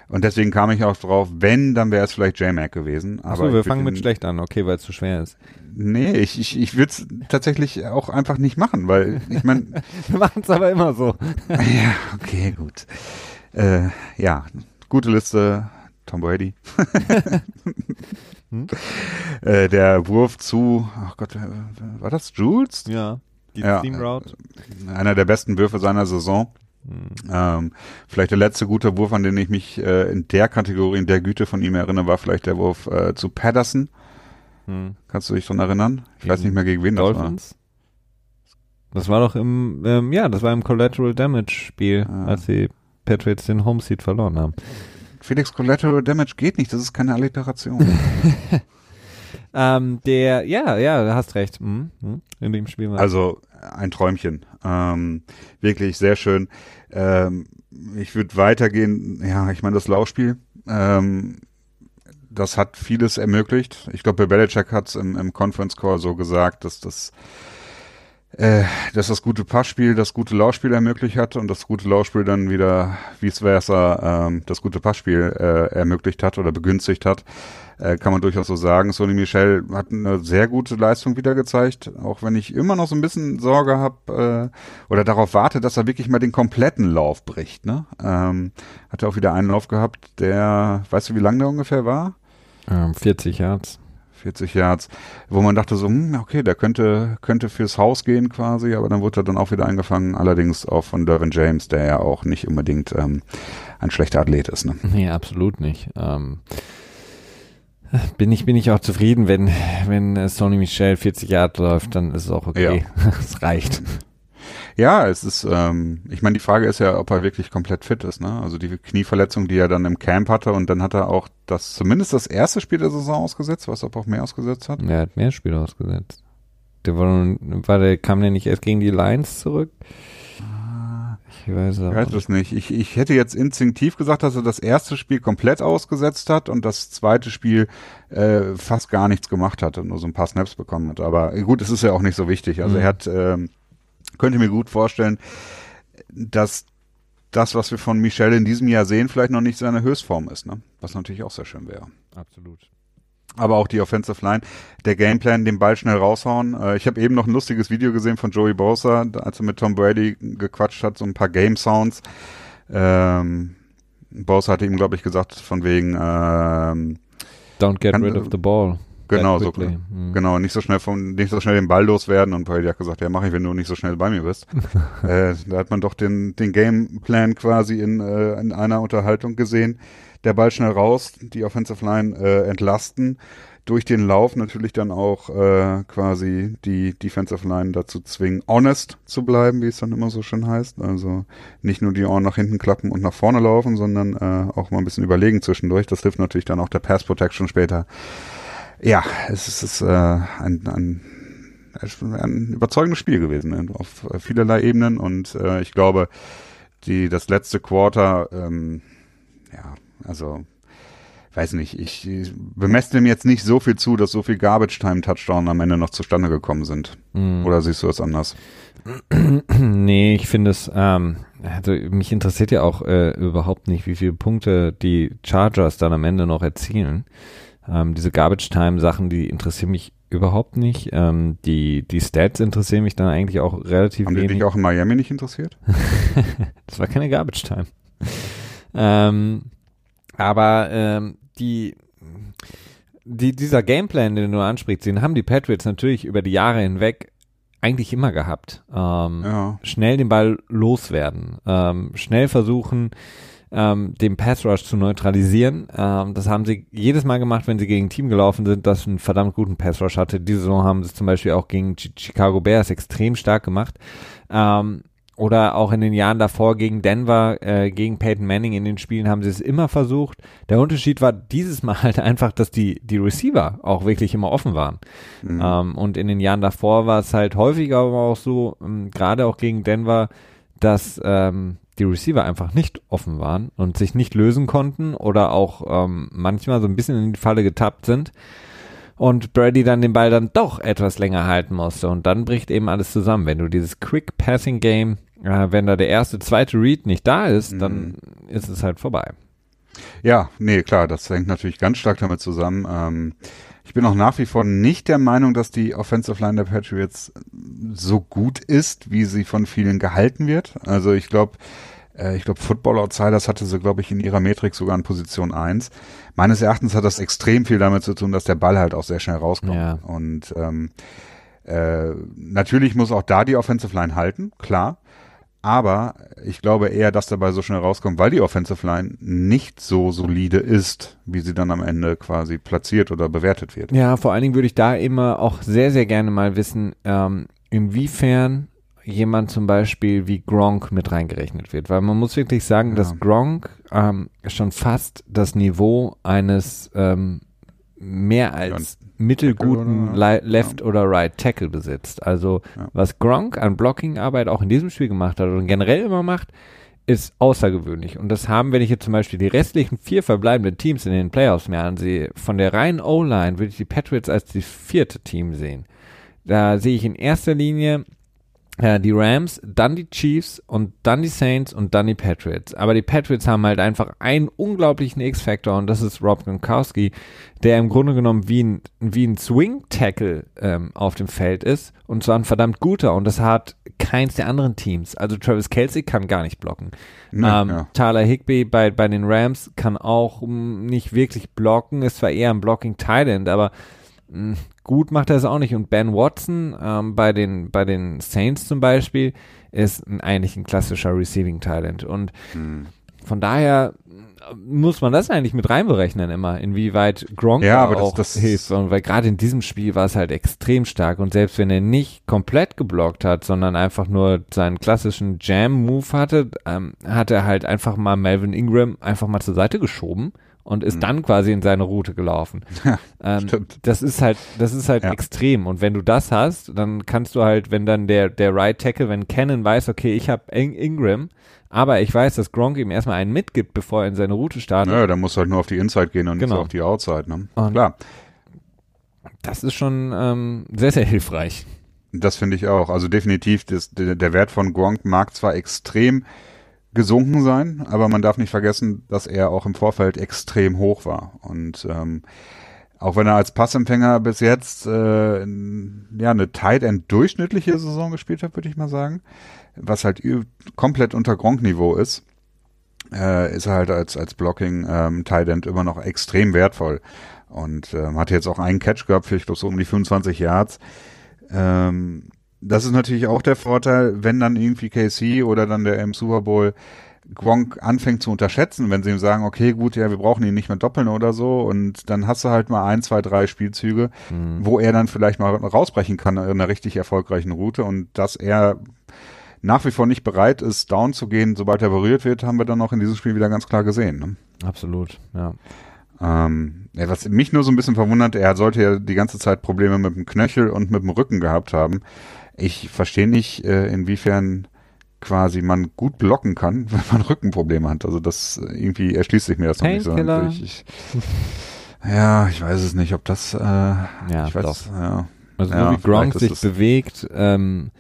Und deswegen kam ich auch drauf, wenn, dann wäre es vielleicht J-Mac gewesen. Achso, wir fangen mit schlecht an, okay, weil es zu schwer ist. Nee, ich, ich, ich würde es tatsächlich auch einfach nicht machen, weil ich meine. wir machen es aber immer so. ja, okay, gut. Äh, ja, gute Liste, Tom Brady. hm? äh, der Wurf zu, ach Gott, war das Jules? Ja, die ja, Route. Einer der besten Würfe seiner Saison. Ähm, vielleicht der letzte gute Wurf, an den ich mich äh, in der Kategorie, in der Güte von ihm erinnere, war vielleicht der Wurf äh, zu Patterson. Hm. Kannst du dich daran erinnern? Ich gegen weiß nicht mehr, gegen wen Dolphins? das war. Das war doch im, ähm, ja, das war im Collateral Damage Spiel, ah. als die Patriots den Homeseat verloren haben. Felix, Collateral Damage geht nicht, das ist keine Alliteration. ähm, der, ja, ja, du hast recht. Mhm. In dem Spiel war Also ein Träumchen. Ähm, wirklich sehr schön. Ähm, ich würde weitergehen, ja, ich meine, das Laufspiel, ähm, das hat vieles ermöglicht. Ich glaube, Belichick hat es im, im Conference Call so gesagt, dass das äh, dass das gute Passspiel das gute Laufspiel ermöglicht hat und das gute Laufspiel dann wieder vice versa ähm, das gute Passspiel äh, ermöglicht hat oder begünstigt hat äh, kann man durchaus so sagen. Sony Michel hat eine sehr gute Leistung wieder gezeigt, auch wenn ich immer noch so ein bisschen Sorge habe äh, oder darauf warte, dass er wirklich mal den kompletten Lauf bricht. Ne? Ähm, hat er auch wieder einen Lauf gehabt, der, weißt du, wie lang der ungefähr war? Ähm, 40 Yards. 40 Yards, wo man dachte so, hm, okay, der könnte, könnte fürs Haus gehen quasi, aber dann wurde er dann auch wieder eingefangen, allerdings auch von Dervin James, der ja auch nicht unbedingt ähm, ein schlechter Athlet ist. Ne? Nee, absolut nicht. Ähm, bin ich, bin ich auch zufrieden, wenn, wenn äh, Sony Michel 40 Yard läuft, dann ist es auch okay. Ja. es reicht. Ja, es ist, ähm, ich meine, die Frage ist ja, ob er wirklich komplett fit ist, ne? Also die Knieverletzung, die er dann im Camp hatte und dann hat er auch das, zumindest das erste Spiel der Saison ausgesetzt, was ob er auch mehr ausgesetzt hat. Er hat mehr Spiele ausgesetzt. Der war, war der, kam der nicht erst gegen die Lions zurück? Ich weiß, ich weiß es nicht. Ich, ich hätte jetzt instinktiv gesagt, dass er das erste Spiel komplett ausgesetzt hat und das zweite Spiel äh, fast gar nichts gemacht hat und nur so ein paar Snaps bekommen hat. Aber gut, es ist ja auch nicht so wichtig. Also mhm. er hat, ähm, könnte mir gut vorstellen, dass das, was wir von Michel in diesem Jahr sehen, vielleicht noch nicht seine Höchstform ist, ne? Was natürlich auch sehr schön wäre. Absolut aber auch die Offensive Line. Der Gameplan, den Ball schnell raushauen. Äh, ich habe eben noch ein lustiges Video gesehen von Joey Bosa, als er mit Tom Brady gequatscht hat, so ein paar Game Sounds. Ähm, Bosa hatte ihm, glaube ich, gesagt, von wegen ähm, Don't get rid of the ball. Genau, so, mhm. genau, nicht so schnell vom, nicht so schnell den Ball loswerden und Brady hat gesagt, ja, mache ich, wenn du nicht so schnell bei mir bist. äh, da hat man doch den, den Gameplan quasi in, äh, in einer Unterhaltung gesehen der Ball schnell raus, die Offensive Line äh, entlasten, durch den Lauf natürlich dann auch äh, quasi die Defensive Line dazu zwingen, honest zu bleiben, wie es dann immer so schön heißt. Also nicht nur die Ohren nach hinten klappen und nach vorne laufen, sondern äh, auch mal ein bisschen überlegen zwischendurch. Das hilft natürlich dann auch der Pass Protection später. Ja, es ist, es ist äh, ein, ein ein überzeugendes Spiel gewesen ne? auf vielerlei Ebenen und äh, ich glaube, die das letzte Quarter ähm, ja also, weiß nicht, ich, ich bemesse dem jetzt nicht so viel zu, dass so viel Garbage-Time-Touchdown am Ende noch zustande gekommen sind. Mhm. Oder siehst du es anders? Nee, ich finde es, ähm, also mich interessiert ja auch äh, überhaupt nicht, wie viele Punkte die Chargers dann am Ende noch erzielen. Ähm, diese Garbage-Time-Sachen, die interessieren mich überhaupt nicht. Ähm, die, die Stats interessieren mich dann eigentlich auch relativ Haben wenig. Haben die dich auch in Miami nicht interessiert? das war keine Garbage-Time. ähm, aber ähm, die, die, dieser Gameplan, den du ansprichst, den haben die Patriots natürlich über die Jahre hinweg eigentlich immer gehabt. Ähm, ja. Schnell den Ball loswerden, ähm, schnell versuchen, ähm, den Pass Rush zu neutralisieren. Ähm, das haben sie jedes Mal gemacht, wenn sie gegen ein Team gelaufen sind, das einen verdammt guten Pass Rush hatte. Diese Saison haben sie zum Beispiel auch gegen Chicago Bears extrem stark gemacht. Ähm, oder auch in den Jahren davor gegen Denver, äh, gegen Peyton Manning in den Spielen haben sie es immer versucht. Der Unterschied war dieses Mal halt einfach, dass die, die Receiver auch wirklich immer offen waren. Mhm. Ähm, und in den Jahren davor war es halt häufiger aber auch so, ähm, gerade auch gegen Denver, dass ähm, die Receiver einfach nicht offen waren und sich nicht lösen konnten oder auch ähm, manchmal so ein bisschen in die Falle getappt sind und Brady dann den Ball dann doch etwas länger halten musste und dann bricht eben alles zusammen. Wenn du dieses Quick Passing Game äh, wenn da der erste, zweite Read nicht da ist, mhm. dann ist es halt vorbei. Ja, nee, klar, das hängt natürlich ganz stark damit zusammen. Ähm, ich bin auch nach wie vor nicht der Meinung, dass die Offensive Line der Patriots so gut ist, wie sie von vielen gehalten wird. Also ich glaube, äh, ich glaube, Football Outsiders hatte sie, glaube ich, in ihrer Metrik sogar in Position 1. Meines Erachtens hat das extrem viel damit zu tun, dass der Ball halt auch sehr schnell rauskommt. Ja. Und ähm, äh, natürlich muss auch da die Offensive Line halten, klar. Aber ich glaube eher, dass dabei so schnell rauskommt, weil die Offensive Line nicht so solide ist, wie sie dann am Ende quasi platziert oder bewertet wird. Ja, vor allen Dingen würde ich da immer auch sehr, sehr gerne mal wissen, ähm, inwiefern jemand zum Beispiel wie Gronk mit reingerechnet wird. Weil man muss wirklich sagen, ja. dass Gronk ähm, schon fast das Niveau eines ähm, mehr als mittelguten Left- ja. oder Right-Tackle besitzt. Also ja. was Gronk an Blocking-Arbeit auch in diesem Spiel gemacht hat und generell immer macht, ist außergewöhnlich. Und das haben, wenn ich jetzt zum Beispiel die restlichen vier verbleibenden Teams in den Playoffs mir ansehe, von der reinen O-Line würde ich die Patriots als das vierte Team sehen. Da sehe ich in erster Linie die Rams, dann die Chiefs und dann die Saints und dann die Patriots. Aber die Patriots haben halt einfach einen unglaublichen X-Factor und das ist Rob Gronkowski, der im Grunde genommen wie ein, wie ein Swing-Tackle ähm, auf dem Feld ist und zwar ein verdammt guter und das hat keins der anderen Teams. Also Travis Kelsey kann gar nicht blocken. Nee, ähm, ja. Tyler Higby bei, bei den Rams kann auch nicht wirklich blocken, ist zwar eher ein Blocking-Talent, aber gut macht er es auch nicht. Und Ben Watson ähm, bei, den, bei den Saints zum Beispiel ist ein, eigentlich ein klassischer Receiving Talent. Und hm. von daher muss man das eigentlich mit reinberechnen immer, inwieweit Gronk ja, aber auch das, das hilft. Und weil gerade in diesem Spiel war es halt extrem stark und selbst wenn er nicht komplett geblockt hat, sondern einfach nur seinen klassischen Jam-Move hatte, ähm, hat er halt einfach mal Melvin Ingram einfach mal zur Seite geschoben und ist mhm. dann quasi in seine Route gelaufen. Ja, ähm, stimmt. Das ist halt, das ist halt ja. extrem. Und wenn du das hast, dann kannst du halt, wenn dann der, der Right Tackle, wenn Cannon weiß, okay, ich habe In Ingram, aber ich weiß, dass Gronk ihm erstmal einen mitgibt, bevor er in seine Route startet. Ja, dann muss halt nur auf die Inside gehen und genau. nicht auf die Outside, ne? Und Klar. Das ist schon ähm, sehr, sehr hilfreich. Das finde ich auch. Also definitiv, das, der, der Wert von Gronk mag zwar extrem gesunken sein, aber man darf nicht vergessen, dass er auch im Vorfeld extrem hoch war. Und ähm, auch wenn er als Passempfänger bis jetzt äh, ja eine Tight End durchschnittliche Saison gespielt hat, würde ich mal sagen, was halt komplett unter Gronk-Niveau ist, äh, ist er halt als als Blocking ähm, Tight End immer noch extrem wertvoll und ähm, hat jetzt auch einen Catch gehabt für ich glaube so um die 25 Yards. Ähm, das ist natürlich auch der Vorteil, wenn dann irgendwie KC oder dann der im Super Bowl Gronk anfängt zu unterschätzen, wenn sie ihm sagen, okay, gut, ja, wir brauchen ihn nicht mehr doppeln oder so und dann hast du halt mal ein, zwei, drei Spielzüge, mhm. wo er dann vielleicht mal rausbrechen kann in einer richtig erfolgreichen Route und dass er nach wie vor nicht bereit ist, down zu gehen, sobald er berührt wird, haben wir dann auch in diesem Spiel wieder ganz klar gesehen. Ne? Absolut, ja. Ähm, ja, was mich nur so ein bisschen verwundert, er sollte ja die ganze Zeit Probleme mit dem Knöchel und mit dem Rücken gehabt haben ich verstehe nicht, äh, inwiefern quasi man gut blocken kann, wenn man Rückenprobleme hat. Also das irgendwie erschließt sich mir das noch nicht so. Ich, ich, ja, ich weiß es nicht, ob das. Äh, ja, ich weiß, doch. Ja. Also ja, so wie Gronk sich bewegt, ähm,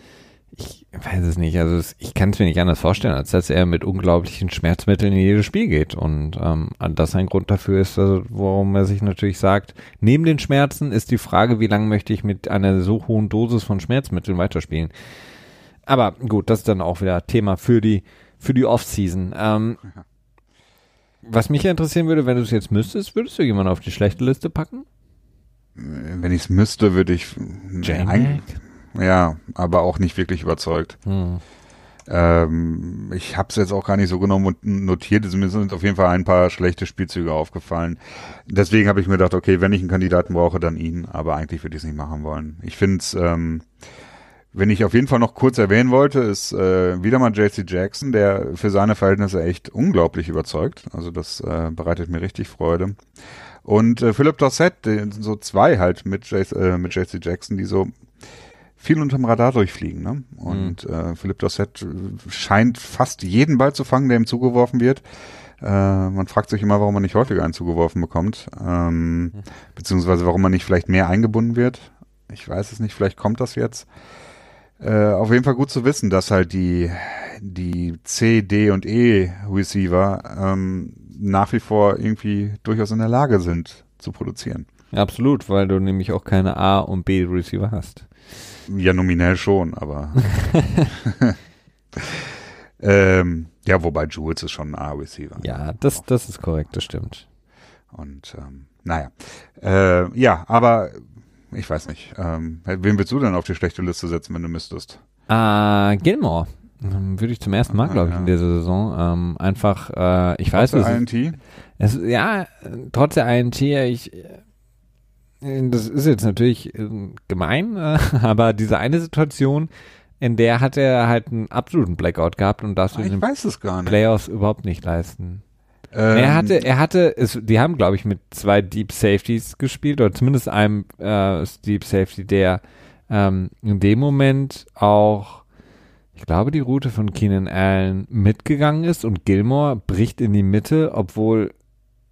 ich weiß es nicht. Also es, ich kann es mir nicht anders vorstellen, als dass er mit unglaublichen Schmerzmitteln in jedes Spiel geht. Und ähm, das ein Grund dafür ist, also, warum er sich natürlich sagt, neben den Schmerzen ist die Frage, wie lange möchte ich mit einer so hohen Dosis von Schmerzmitteln weiterspielen. Aber gut, das ist dann auch wieder Thema für die für die Offseason. Ähm, was mich interessieren würde, wenn du es jetzt müsstest, würdest du jemanden auf die schlechte Liste packen? Wenn ich es müsste, würde ich Jack? Ja, aber auch nicht wirklich überzeugt. Hm. Ähm, ich habe es jetzt auch gar nicht so genommen und notiert. Mir sind auf jeden Fall ein paar schlechte Spielzüge aufgefallen. Deswegen habe ich mir gedacht, okay, wenn ich einen Kandidaten brauche, dann ihn. Aber eigentlich würde ich es nicht machen wollen. Ich finde es ähm, Wenn ich auf jeden Fall noch kurz erwähnen wollte, ist äh, wieder mal JC Jackson, der für seine Verhältnisse echt unglaublich überzeugt. Also das äh, bereitet mir richtig Freude. Und äh, Philip Dossett, so zwei halt mit, JC, äh, mit JC Jackson, die so viel unterm Radar durchfliegen. Ne? Und mhm. äh, Philipp Dossett scheint fast jeden Ball zu fangen, der ihm zugeworfen wird. Äh, man fragt sich immer, warum man nicht häufiger einen zugeworfen bekommt, ähm, mhm. beziehungsweise warum man nicht vielleicht mehr eingebunden wird. Ich weiß es nicht, vielleicht kommt das jetzt. Äh, auf jeden Fall gut zu wissen, dass halt die, die C, D und E Receiver ähm, nach wie vor irgendwie durchaus in der Lage sind zu produzieren. Absolut, weil du nämlich auch keine A und B Receiver hast. Ja, nominell schon, aber. ähm, ja, wobei Jules ist schon ein A-Receiver. Ja, das, das ist korrekt, das stimmt. Und ähm, naja. Äh, ja, aber ich weiß nicht. Ähm, wen willst du denn auf die schlechte Liste setzen, wenn du müsstest? Äh, Gilmore. Ähm, würde ich zum ersten Mal, ah, glaube ich, in dieser Saison. Ähm, einfach, äh, ich trotz weiß der INT? Es, ja, trotz der INT, ich, das ist jetzt natürlich äh, gemein, äh, aber diese eine Situation, in der hat er halt einen absoluten Blackout gehabt und darfst du in den Playoffs überhaupt nicht leisten. Ähm, er hatte, er hatte, es, die haben, glaube ich, mit zwei Deep Safeties gespielt, oder zumindest einem äh, Deep Safety, der ähm, in dem Moment auch, ich glaube, die Route von Keenan Allen mitgegangen ist und Gilmore bricht in die Mitte, obwohl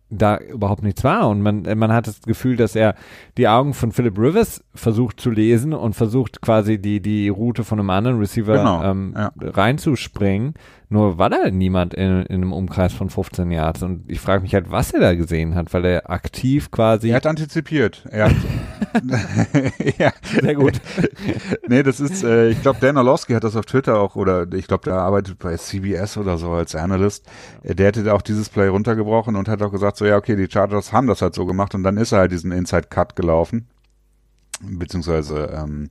da überhaupt nichts war. Und man, man hat das Gefühl, dass er die Augen von Philip Rivers versucht zu lesen und versucht quasi die, die Route von einem anderen Receiver genau, ähm, ja. reinzuspringen. Nur war da niemand in, in einem Umkreis von 15 Yards. Und ich frage mich halt, was er da gesehen hat, weil er aktiv quasi. Er hat antizipiert. Er hat ja. Sehr gut. nee, das ist, äh, ich glaube, Dan Orlowski hat das auf Twitter auch, oder ich glaube, der arbeitet bei CBS oder so als Analyst. Äh, der hätte auch dieses Play runtergebrochen und hat auch gesagt, so, ja, okay, die Chargers haben das halt so gemacht und dann ist er halt diesen Inside Cut gelaufen. Beziehungsweise, ähm,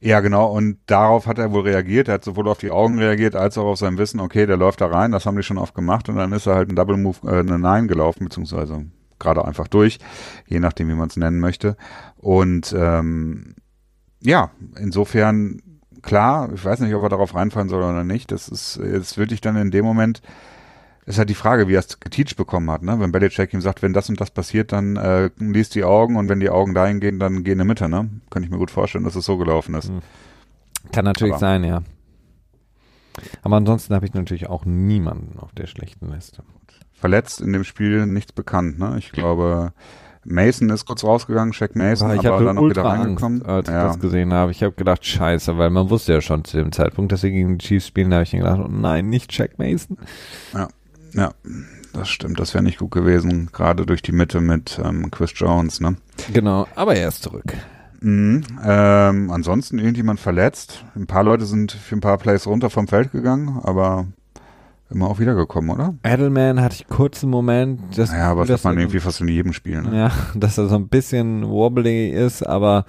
ja, genau. Und darauf hat er wohl reagiert. Er hat sowohl auf die Augen reagiert, als auch auf sein Wissen, okay, der läuft da rein, das haben die schon oft gemacht. Und dann ist er halt ein Double Move, äh, eine Nine gelaufen, beziehungsweise gerade einfach durch, je nachdem, wie man es nennen möchte. Und ähm, ja, insofern, klar, ich weiß nicht, ob er darauf reinfallen soll oder nicht. Das ist, jetzt würde ich dann in dem Moment ist halt die Frage, wie er es geteacht bekommen hat, ne? Wenn Belichick ihm sagt, wenn das und das passiert, dann äh, liest die Augen und wenn die Augen dahin gehen, dann geh in die Mitte, ne? Kann ich mir gut vorstellen, dass es so gelaufen ist. Hm. Kann natürlich Aber, sein, ja. Aber ansonsten habe ich natürlich auch niemanden auf der schlechten Liste. Verletzt in dem Spiel nichts bekannt, ne? Ich glaube, Mason ist kurz rausgegangen, Shaq Mason, ich aber dann noch wieder reingekommen. Angst, als ja. ich das gesehen habe. Ich habe gedacht, scheiße, weil man wusste ja schon zu dem Zeitpunkt, dass sie gegen die Chiefs spielen, da habe ich gedacht, oh nein, nicht Shaq Mason. Ja. Ja, das stimmt. Das wäre nicht gut gewesen, gerade durch die Mitte mit ähm, Chris Jones, ne? Genau, aber er ist zurück. Mhm. Ähm, ansonsten irgendjemand verletzt. Ein paar Leute sind für ein paar Plays runter vom Feld gegangen, aber immer auch wiedergekommen, oder? Edelman hatte ich kurz einen Moment. Das, ja, aber das hat man irgendwie fast in jedem Spiel. Ne? Ja, dass er so ein bisschen wobbly ist, aber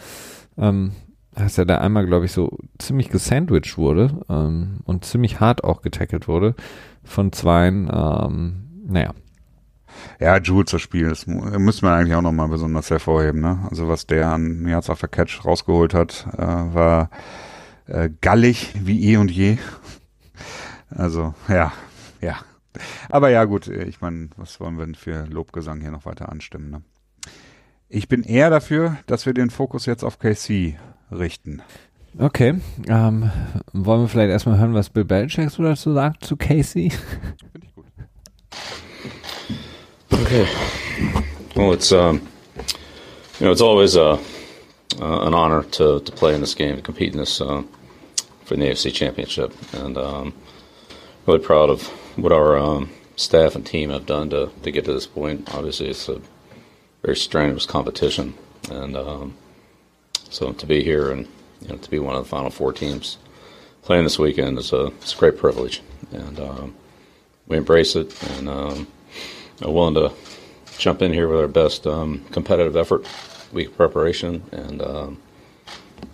ähm, dass er da einmal, glaube ich, so ziemlich gesandwiched wurde ähm, und ziemlich hart auch getackelt wurde von zweien. Ähm, naja. Ja, Jules das Spiel, das müssen wir eigentlich auch nochmal besonders hervorheben. Ne? Also was der an Yards after Catch rausgeholt hat, äh, war äh, gallig wie eh und je. Also ja, ja. Aber ja gut, ich meine, was wollen wir denn für Lobgesang hier noch weiter anstimmen? Ne? Ich bin eher dafür, dass wir den Fokus jetzt auf KC richten. Okay, ähm, wollen wir vielleicht erstmal hören, was Bill Belichick so dazu sagt zu Casey? Finde ich gut. Okay. Well, it's um, you know, it's always uh, uh, an honor to to play in this game, to compete in this uh, for the AFC Championship, and um, really proud of what our um, staff and team have done to to get to this point. Obviously, it's a very strenuous competition, and um, so to be here and you know, to be one of the final four teams playing this weekend is a, it's a great privilege, and um, we embrace it and um, are willing to jump in here with our best um, competitive effort, week of preparation, and um,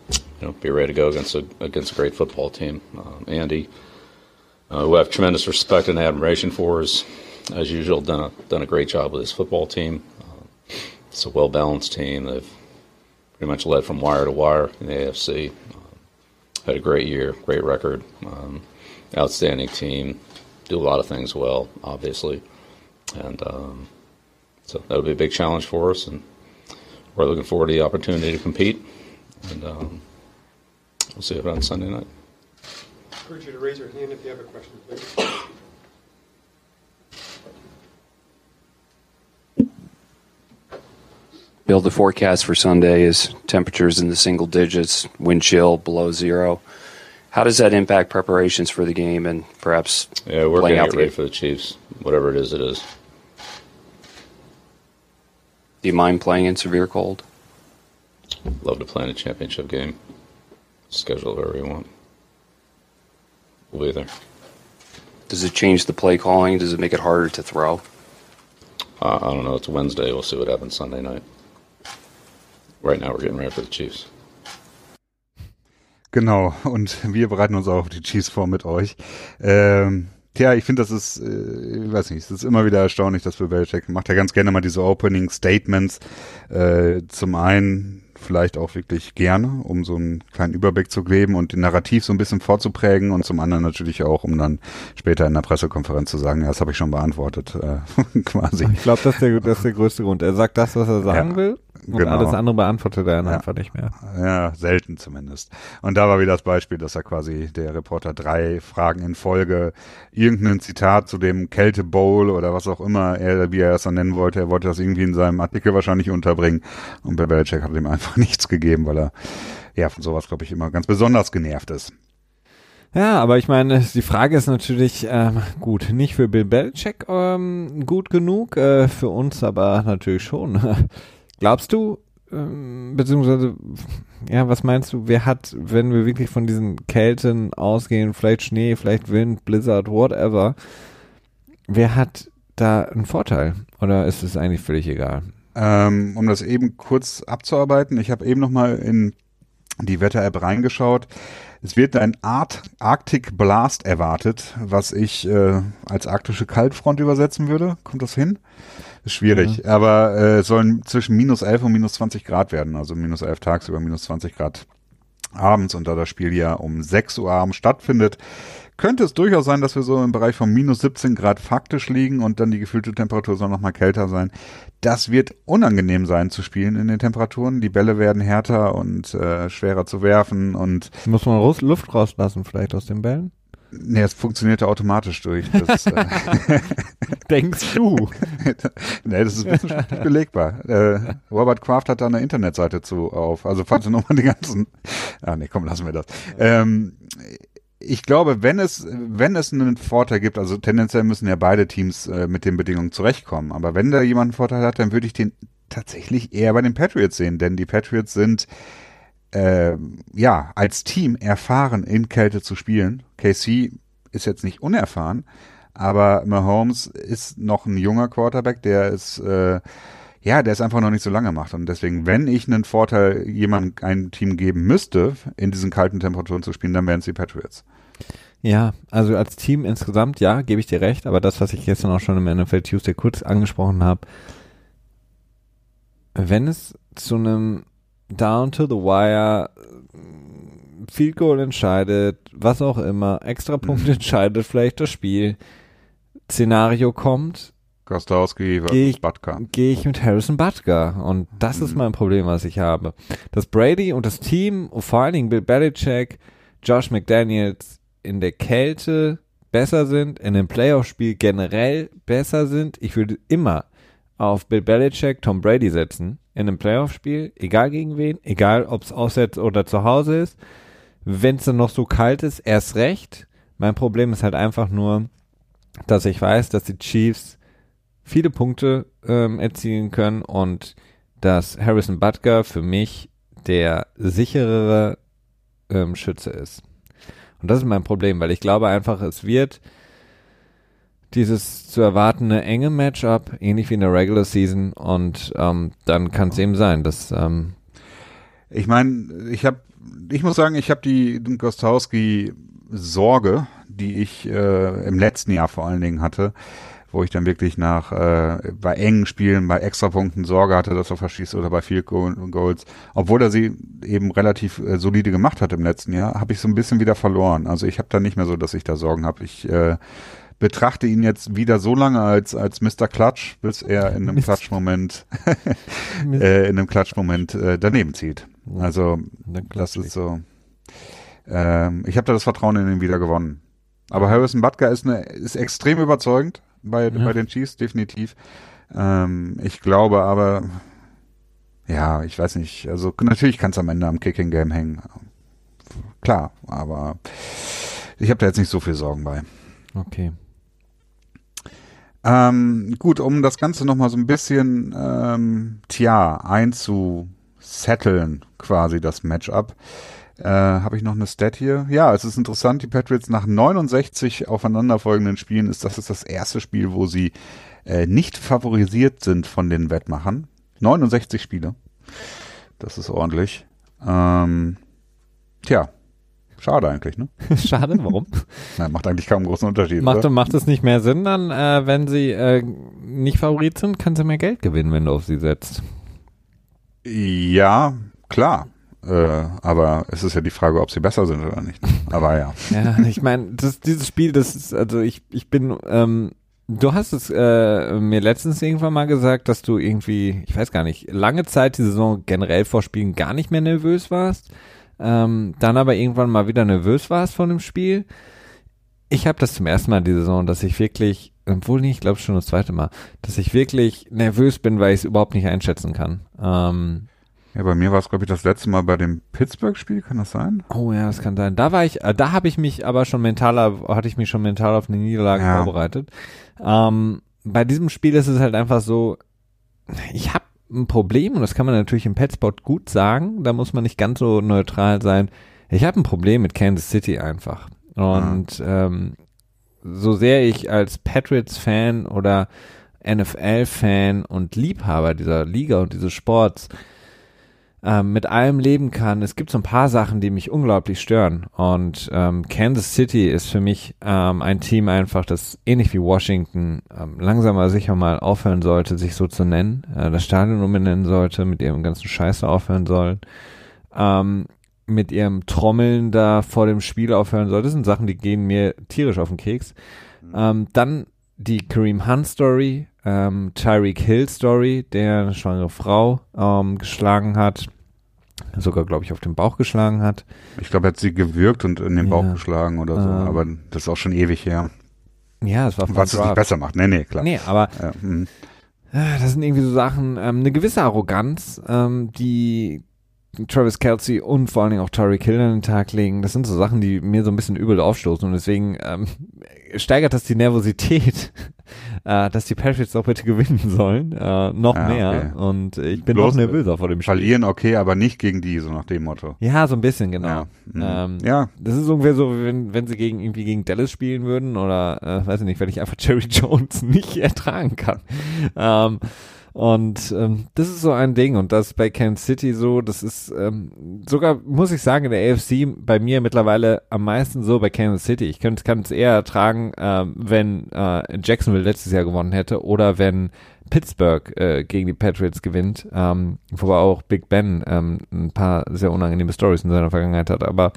you know, be ready to go against a against a great football team. Um, Andy, uh, who I have tremendous respect and admiration for, is as usual done a done a great job with his football team. Uh, it's a well balanced team. They've pretty much led from wire to wire in the AFC. had a great year, great record, um, outstanding team, do a lot of things well, obviously, and um, so that'll be a big challenge for us, and we're looking forward to the opportunity to compete, and um, we'll see it on Sunday night. I encourage you to raise your hand if you have a question, please. Bill, the forecast for Sunday is temperatures in the single digits, wind chill below zero. How does that impact preparations for the game and perhaps Yeah, we're playing getting out the ready game? for the Chiefs, whatever it is, it is. Do you mind playing in severe cold? Love to play in a championship game. Schedule it wherever you want. We'll be there. Does it change the play calling? Does it make it harder to throw? Uh, I don't know. It's Wednesday. We'll see what happens Sunday night. Right now, we're getting ready for the Chiefs. Genau, und wir bereiten uns auch auf die Chiefs vor mit euch. Ähm, tja, ich finde, das ist, äh, ich weiß nicht, es ist immer wieder erstaunlich, dass Bill Belichick macht ja ganz gerne mal diese Opening Statements. Äh, zum einen vielleicht auch wirklich gerne, um so einen kleinen Überblick zu geben und den Narrativ so ein bisschen vorzuprägen und zum anderen natürlich auch, um dann später in der Pressekonferenz zu sagen, ja, das habe ich schon beantwortet, äh, quasi. Ich glaube, das, ist der- das ist der größte Grund. Er sagt das, was er sagen Ja, will und genau. alles andere beantwortet er dann Ja. einfach nicht mehr. Ja, selten zumindest. Und da war wieder das Beispiel, dass er quasi der Reporter drei Fragen in Folge irgendein Zitat zu dem Kälte Bowl oder was auch immer er, wie er es dann nennen wollte, er wollte das irgendwie in seinem Artikel wahrscheinlich unterbringen und Bill Belichick hat ihm einfach nichts gegeben, weil er ja von sowas, glaube ich, immer ganz besonders genervt ist. Ja, aber ich meine, die Frage ist natürlich, ähm, gut, nicht für Bill Belichick ähm, gut genug, äh, für uns aber natürlich schon. Glaubst du, ähm, beziehungsweise, ja, was meinst du, wer hat, wenn wir wirklich von diesen Kälten ausgehen, vielleicht Schnee, vielleicht Wind, Blizzard, whatever, wer hat da einen Vorteil? Oder ist es eigentlich völlig egal? Ähm, um das eben kurz abzuarbeiten, ich habe eben noch mal in die Wetter-App reingeschaut. Es wird ein Art Arctic Blast erwartet, was ich äh, als arktische Kaltfront übersetzen würde. Kommt das hin? Ist schwierig, aber äh, es sollen zwischen minus 11 und minus 20 Grad werden, also minus 11 tagsüber, minus 20 Grad abends und da das Spiel ja um 6 Uhr abends stattfindet, könnte es durchaus sein, dass wir so im Bereich von minus 17 Grad faktisch liegen und dann die gefühlte Temperatur soll noch mal kälter sein. Das wird unangenehm sein zu spielen in den Temperaturen. Die Bälle werden härter und äh, schwerer zu werfen und Muss man Luft rauslassen vielleicht aus den Bällen? Nee, es funktionierte automatisch durch. Das, äh, Denkst du? nee, das ist wissenschaftlich belegbar. Äh, Robert Kraft hat da eine Internetseite zu auf. Also falls du nochmal die ganzen. Ah nee, komm, lassen wir das. Ähm, ich glaube, wenn es, wenn es einen Vorteil gibt, also tendenziell müssen ja beide Teams äh, mit den Bedingungen zurechtkommen. Aber wenn da jemand einen Vorteil hat, dann würde ich den tatsächlich eher bei den Patriots sehen, denn die Patriots sind äh, ja als Team erfahren in Kälte zu spielen. KC ist jetzt nicht unerfahren, aber Mahomes ist noch ein junger Quarterback, der ist äh, ja, der es einfach noch nicht so lange macht. Und deswegen, wenn ich einen Vorteil jemandem ein Team geben müsste, in diesen kalten Temperaturen zu spielen, dann wären es die Patriots. Ja, also als Team insgesamt, ja, gebe ich dir recht, aber das, was ich gestern auch schon im NFL Tuesday kurz angesprochen habe, wenn es zu einem Down to the Wire Field Goal entscheidet, was auch immer, extra Punkt entscheidet, vielleicht das Spiel, Szenario kommt, ich- versus Butker. gehe ich mit Harrison Butker. Und das ist mein Problem, was ich habe. Dass Brady und das Team, und vor allen Dingen Bill Belichick, Josh McDaniels in der Kälte besser sind, in dem Playoff-Spiel generell besser sind. Ich würde immer auf Bill Belichick, Tom Brady setzen in einem Playoff-Spiel, egal gegen wen, egal ob es auswärts oder zu Hause ist. Wenn es dann noch so kalt ist, erst recht. Mein Problem ist halt einfach nur, dass ich weiß, dass die Chiefs viele Punkte ähm, erzielen können und dass Harrison Butker für mich der sicherere ähm, Schütze ist. Und das ist mein Problem, weil ich glaube einfach, es wird dieses zu erwartende enge Matchup, ähnlich wie in der Regular Season, und ähm, dann kann es eben sein, dass ähm, Ich meine, ich habe, ich muss sagen, ich habe die Gostowski Sorge, die ich äh, im letzten Jahr vor allen Dingen hatte, wo ich dann wirklich nach äh, bei engen Spielen, bei Extrapunkten Sorge hatte, dass er verschießt oder bei Field Goals, obwohl er sie eben relativ äh, solide gemacht hat im letzten Jahr, habe ich so ein bisschen wieder verloren. Also ich habe da nicht mehr so, dass ich da Sorgen habe. Ich äh, betrachte ihn jetzt wieder so lange als als Mr. Klatsch, bis er in einem Klatschmoment äh, in einem Klatschmoment äh, daneben zieht. Also das ist so. Ähm, ich habe da das Vertrauen in ihn wieder gewonnen. Aber Harrison Butker ist, eine, ist extrem überzeugend bei, ja. bei den Chiefs, definitiv. Ähm, ich glaube aber, ja, ich weiß nicht, also natürlich kann es am Ende am Kicking Game hängen. Klar, aber ich habe da jetzt nicht so viel Sorgen bei. Okay. Ähm, gut, um das Ganze nochmal so ein bisschen, ähm, tja, einzusetteln, quasi das Matchup. Äh, Habe ich noch eine Stat hier? Ja, es ist interessant, die Patriots nach 69 aufeinanderfolgenden Spielen ist das ist das erste Spiel, wo sie äh, nicht favorisiert sind von den Wettmachern. 69 Spiele. Das ist ordentlich. Ähm, tja, schade eigentlich, ne? schade, warum? Na, macht eigentlich kaum einen großen Unterschied. Macht, oder? macht es nicht mehr Sinn dann, äh, wenn sie äh, nicht Favorit sind, kannst du mehr Geld gewinnen, wenn du auf sie setzt. Ja, klar. Äh, aber es ist ja die Frage, ob sie besser sind oder nicht. Aber ja. ja, ich meine, dieses Spiel, das ist, also ich, ich bin, ähm, du hast es äh, mir letztens irgendwann mal gesagt, dass du irgendwie, ich weiß gar nicht, lange Zeit die Saison generell vor Spielen gar nicht mehr nervös warst, ähm, dann aber irgendwann mal wieder nervös warst von dem Spiel. Ich habe das zum ersten Mal die Saison, dass ich wirklich, obwohl nicht, ich glaube schon das zweite Mal, dass ich wirklich nervös bin, weil ich es überhaupt nicht einschätzen kann. Ähm, ja, bei mir war es, glaube ich, das letzte Mal bei dem Pittsburgh-Spiel, kann das sein? Oh ja, das kann sein. Da war ich, äh, da habe ich mich aber schon mental, hatte ich mich schon mental auf eine Niederlage ja. vorbereitet. Ähm, bei diesem Spiel ist es halt einfach so, ich habe ein Problem, und das kann man natürlich im Petspot gut sagen, da muss man nicht ganz so neutral sein. Ich habe ein Problem mit Kansas City einfach. Und ja. ähm, so sehr ich als Patriots-Fan oder NFL-Fan und Liebhaber dieser Liga und dieses Sports ähm, mit allem leben kann. Es gibt so ein paar Sachen, die mich unglaublich stören. Und ähm, Kansas City ist für mich ähm, ein Team einfach, das ähnlich wie Washington ähm, langsam aber sicher mal aufhören sollte, sich so zu nennen. Äh, das Stadion umbenennen sollte, mit ihrem ganzen Scheiße aufhören sollen. Ähm, mit ihrem Trommeln da vor dem Spiel aufhören soll. Das sind Sachen, die gehen mir tierisch auf den Keks. Ähm, dann die Kareem Hunt Story, ähm, Tyreek Hill Story, der eine schwangere Frau ähm, geschlagen hat, sogar glaube ich auf den Bauch geschlagen hat. Ich glaube, er hat sie gewürgt und in den ja. Bauch geschlagen oder so, ähm, aber das ist auch schon ewig her. Ja, das war Was es nicht besser macht. Nee, nee, klar. Nee, aber ja, hm. das sind irgendwie so Sachen, ähm, eine gewisse Arroganz, ähm, die Travis Kelsey und vor allen Dingen auch Tyreek Hill an den Tag legen. Das sind so Sachen, die mir so ein bisschen übel aufstoßen und deswegen ähm, steigert das die Nervosität, äh, dass die Patriots auch bitte gewinnen sollen, äh, noch ja, mehr. Okay. Und ich bin Bloß noch nervöser vor dem Spiel. Verlieren okay, aber nicht gegen die, so nach dem Motto. Ja, so ein bisschen, genau. Ja. Mhm. Ähm, ja. Das ist ungefähr so, wenn, wenn sie gegen irgendwie gegen Dallas spielen würden oder äh, weiß ich nicht, wenn ich einfach Jerry Jones nicht ertragen kann. Ähm, und ähm, das ist so ein Ding und das bei Kansas City so, das ist ähm, sogar, muss ich sagen, in der AFC bei mir mittlerweile am meisten so bei Kansas City. Ich könnte kann es eher ertragen, ähm, wenn äh, Jacksonville letztes Jahr gewonnen hätte oder wenn Pittsburgh äh, gegen die Patriots gewinnt, ähm, wobei auch Big Ben ähm, ein paar sehr unangenehme Stories in seiner Vergangenheit hat, aber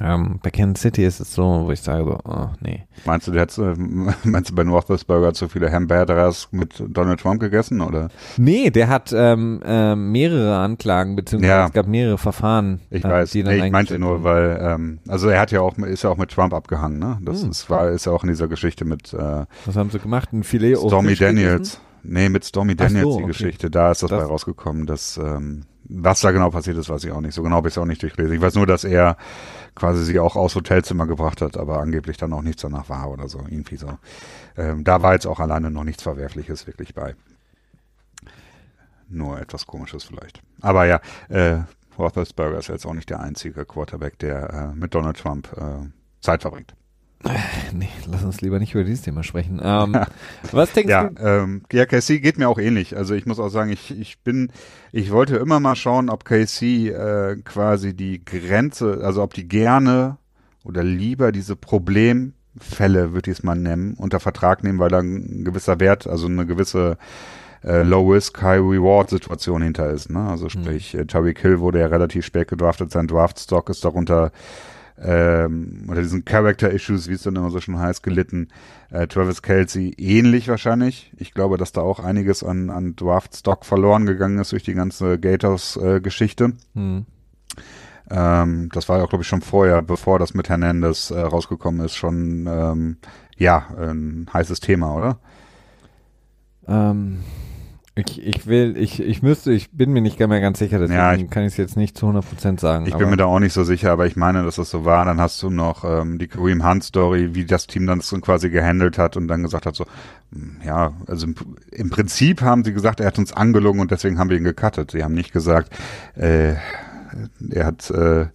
ähm, bei Kansas City ist es so, wo ich sage so, oh, nee. Meinst du, jetzt, äh, meinst du, Ben Roethlisberger hat so viele Hamburgers mit Donald Trump gegessen, oder? Nee, der hat ähm, äh, mehrere Anklagen, beziehungsweise ja. es gab mehrere Verfahren. Ich äh, weiß, die dann nee, ich meinte nur, weil, ähm, also er hat ja auch, ist ja auch mit Trump abgehangen, ne? Das hm. ist, war, ist ja auch in dieser Geschichte mit, äh, Was haben sie gemacht? Ein Filet Stormy Daniels. Gegessen? Nee, mit Stormy Daniels so, die okay. Geschichte, da ist das, das bei rausgekommen, dass, ähm, was da genau passiert ist, weiß ich auch nicht. So genau habe ich es auch nicht durchlesen. Ich weiß nur, dass er quasi sie auch aus Hotelzimmer gebracht hat, aber angeblich dann auch nichts danach war oder so. Irgendwie so. Ähm, da war jetzt auch alleine noch nichts Verwerfliches wirklich bei. Nur etwas Komisches vielleicht. Aber ja, äh, Roethlisberger ist jetzt auch nicht der einzige Quarterback, der äh, mit Donald Trump äh, Zeit verbringt. Nee, lass uns lieber nicht über dieses Thema sprechen. Ähm, was denkst ja, du? Ähm, ja, KC geht mir auch ähnlich. Also ich muss auch sagen, ich, ich bin, ich wollte immer mal schauen, ob KC äh, quasi die Grenze, also ob die gerne oder lieber diese Problem Fälle, würde ich es mal nennen, unter Vertrag nehmen, weil da ein gewisser Wert, also eine gewisse äh, Low-Risk, High-Reward-Situation hinter ist. Ne? Also sprich, mhm. Tyreek Hill wurde ja relativ spät gedraftet, sein Draft-Stock ist darunter ähm, unter diesen Character-Issues, wie es dann immer so schon heißt, gelitten. Äh, Travis Kelsey ähnlich wahrscheinlich. Ich glaube, dass da auch einiges an, an Draft-Stock verloren gegangen ist durch die ganze Gators-Geschichte. Äh, mhm. ähm, das war ja auch, glaube ich, schon vorher, bevor das mit Hernandez äh, rausgekommen ist, schon ähm, ja, ein heißes Thema, oder? Ähm, ich, ich will, ich, ich müsste, ich bin mir nicht mehr ganz sicher, deswegen ja, ich, kann ich es jetzt nicht zu 100% sagen. Ich bin mir da auch nicht so sicher, aber ich meine, dass das so war. Dann hast du noch ähm, die Kareem Hunt Story, wie das Team dann so quasi gehandelt hat und dann gesagt hat so, hm, ja, also im, im Prinzip haben sie gesagt, er hat uns angelogen und deswegen haben wir ihn gecuttet. Sie haben nicht gesagt, äh, er hat äh,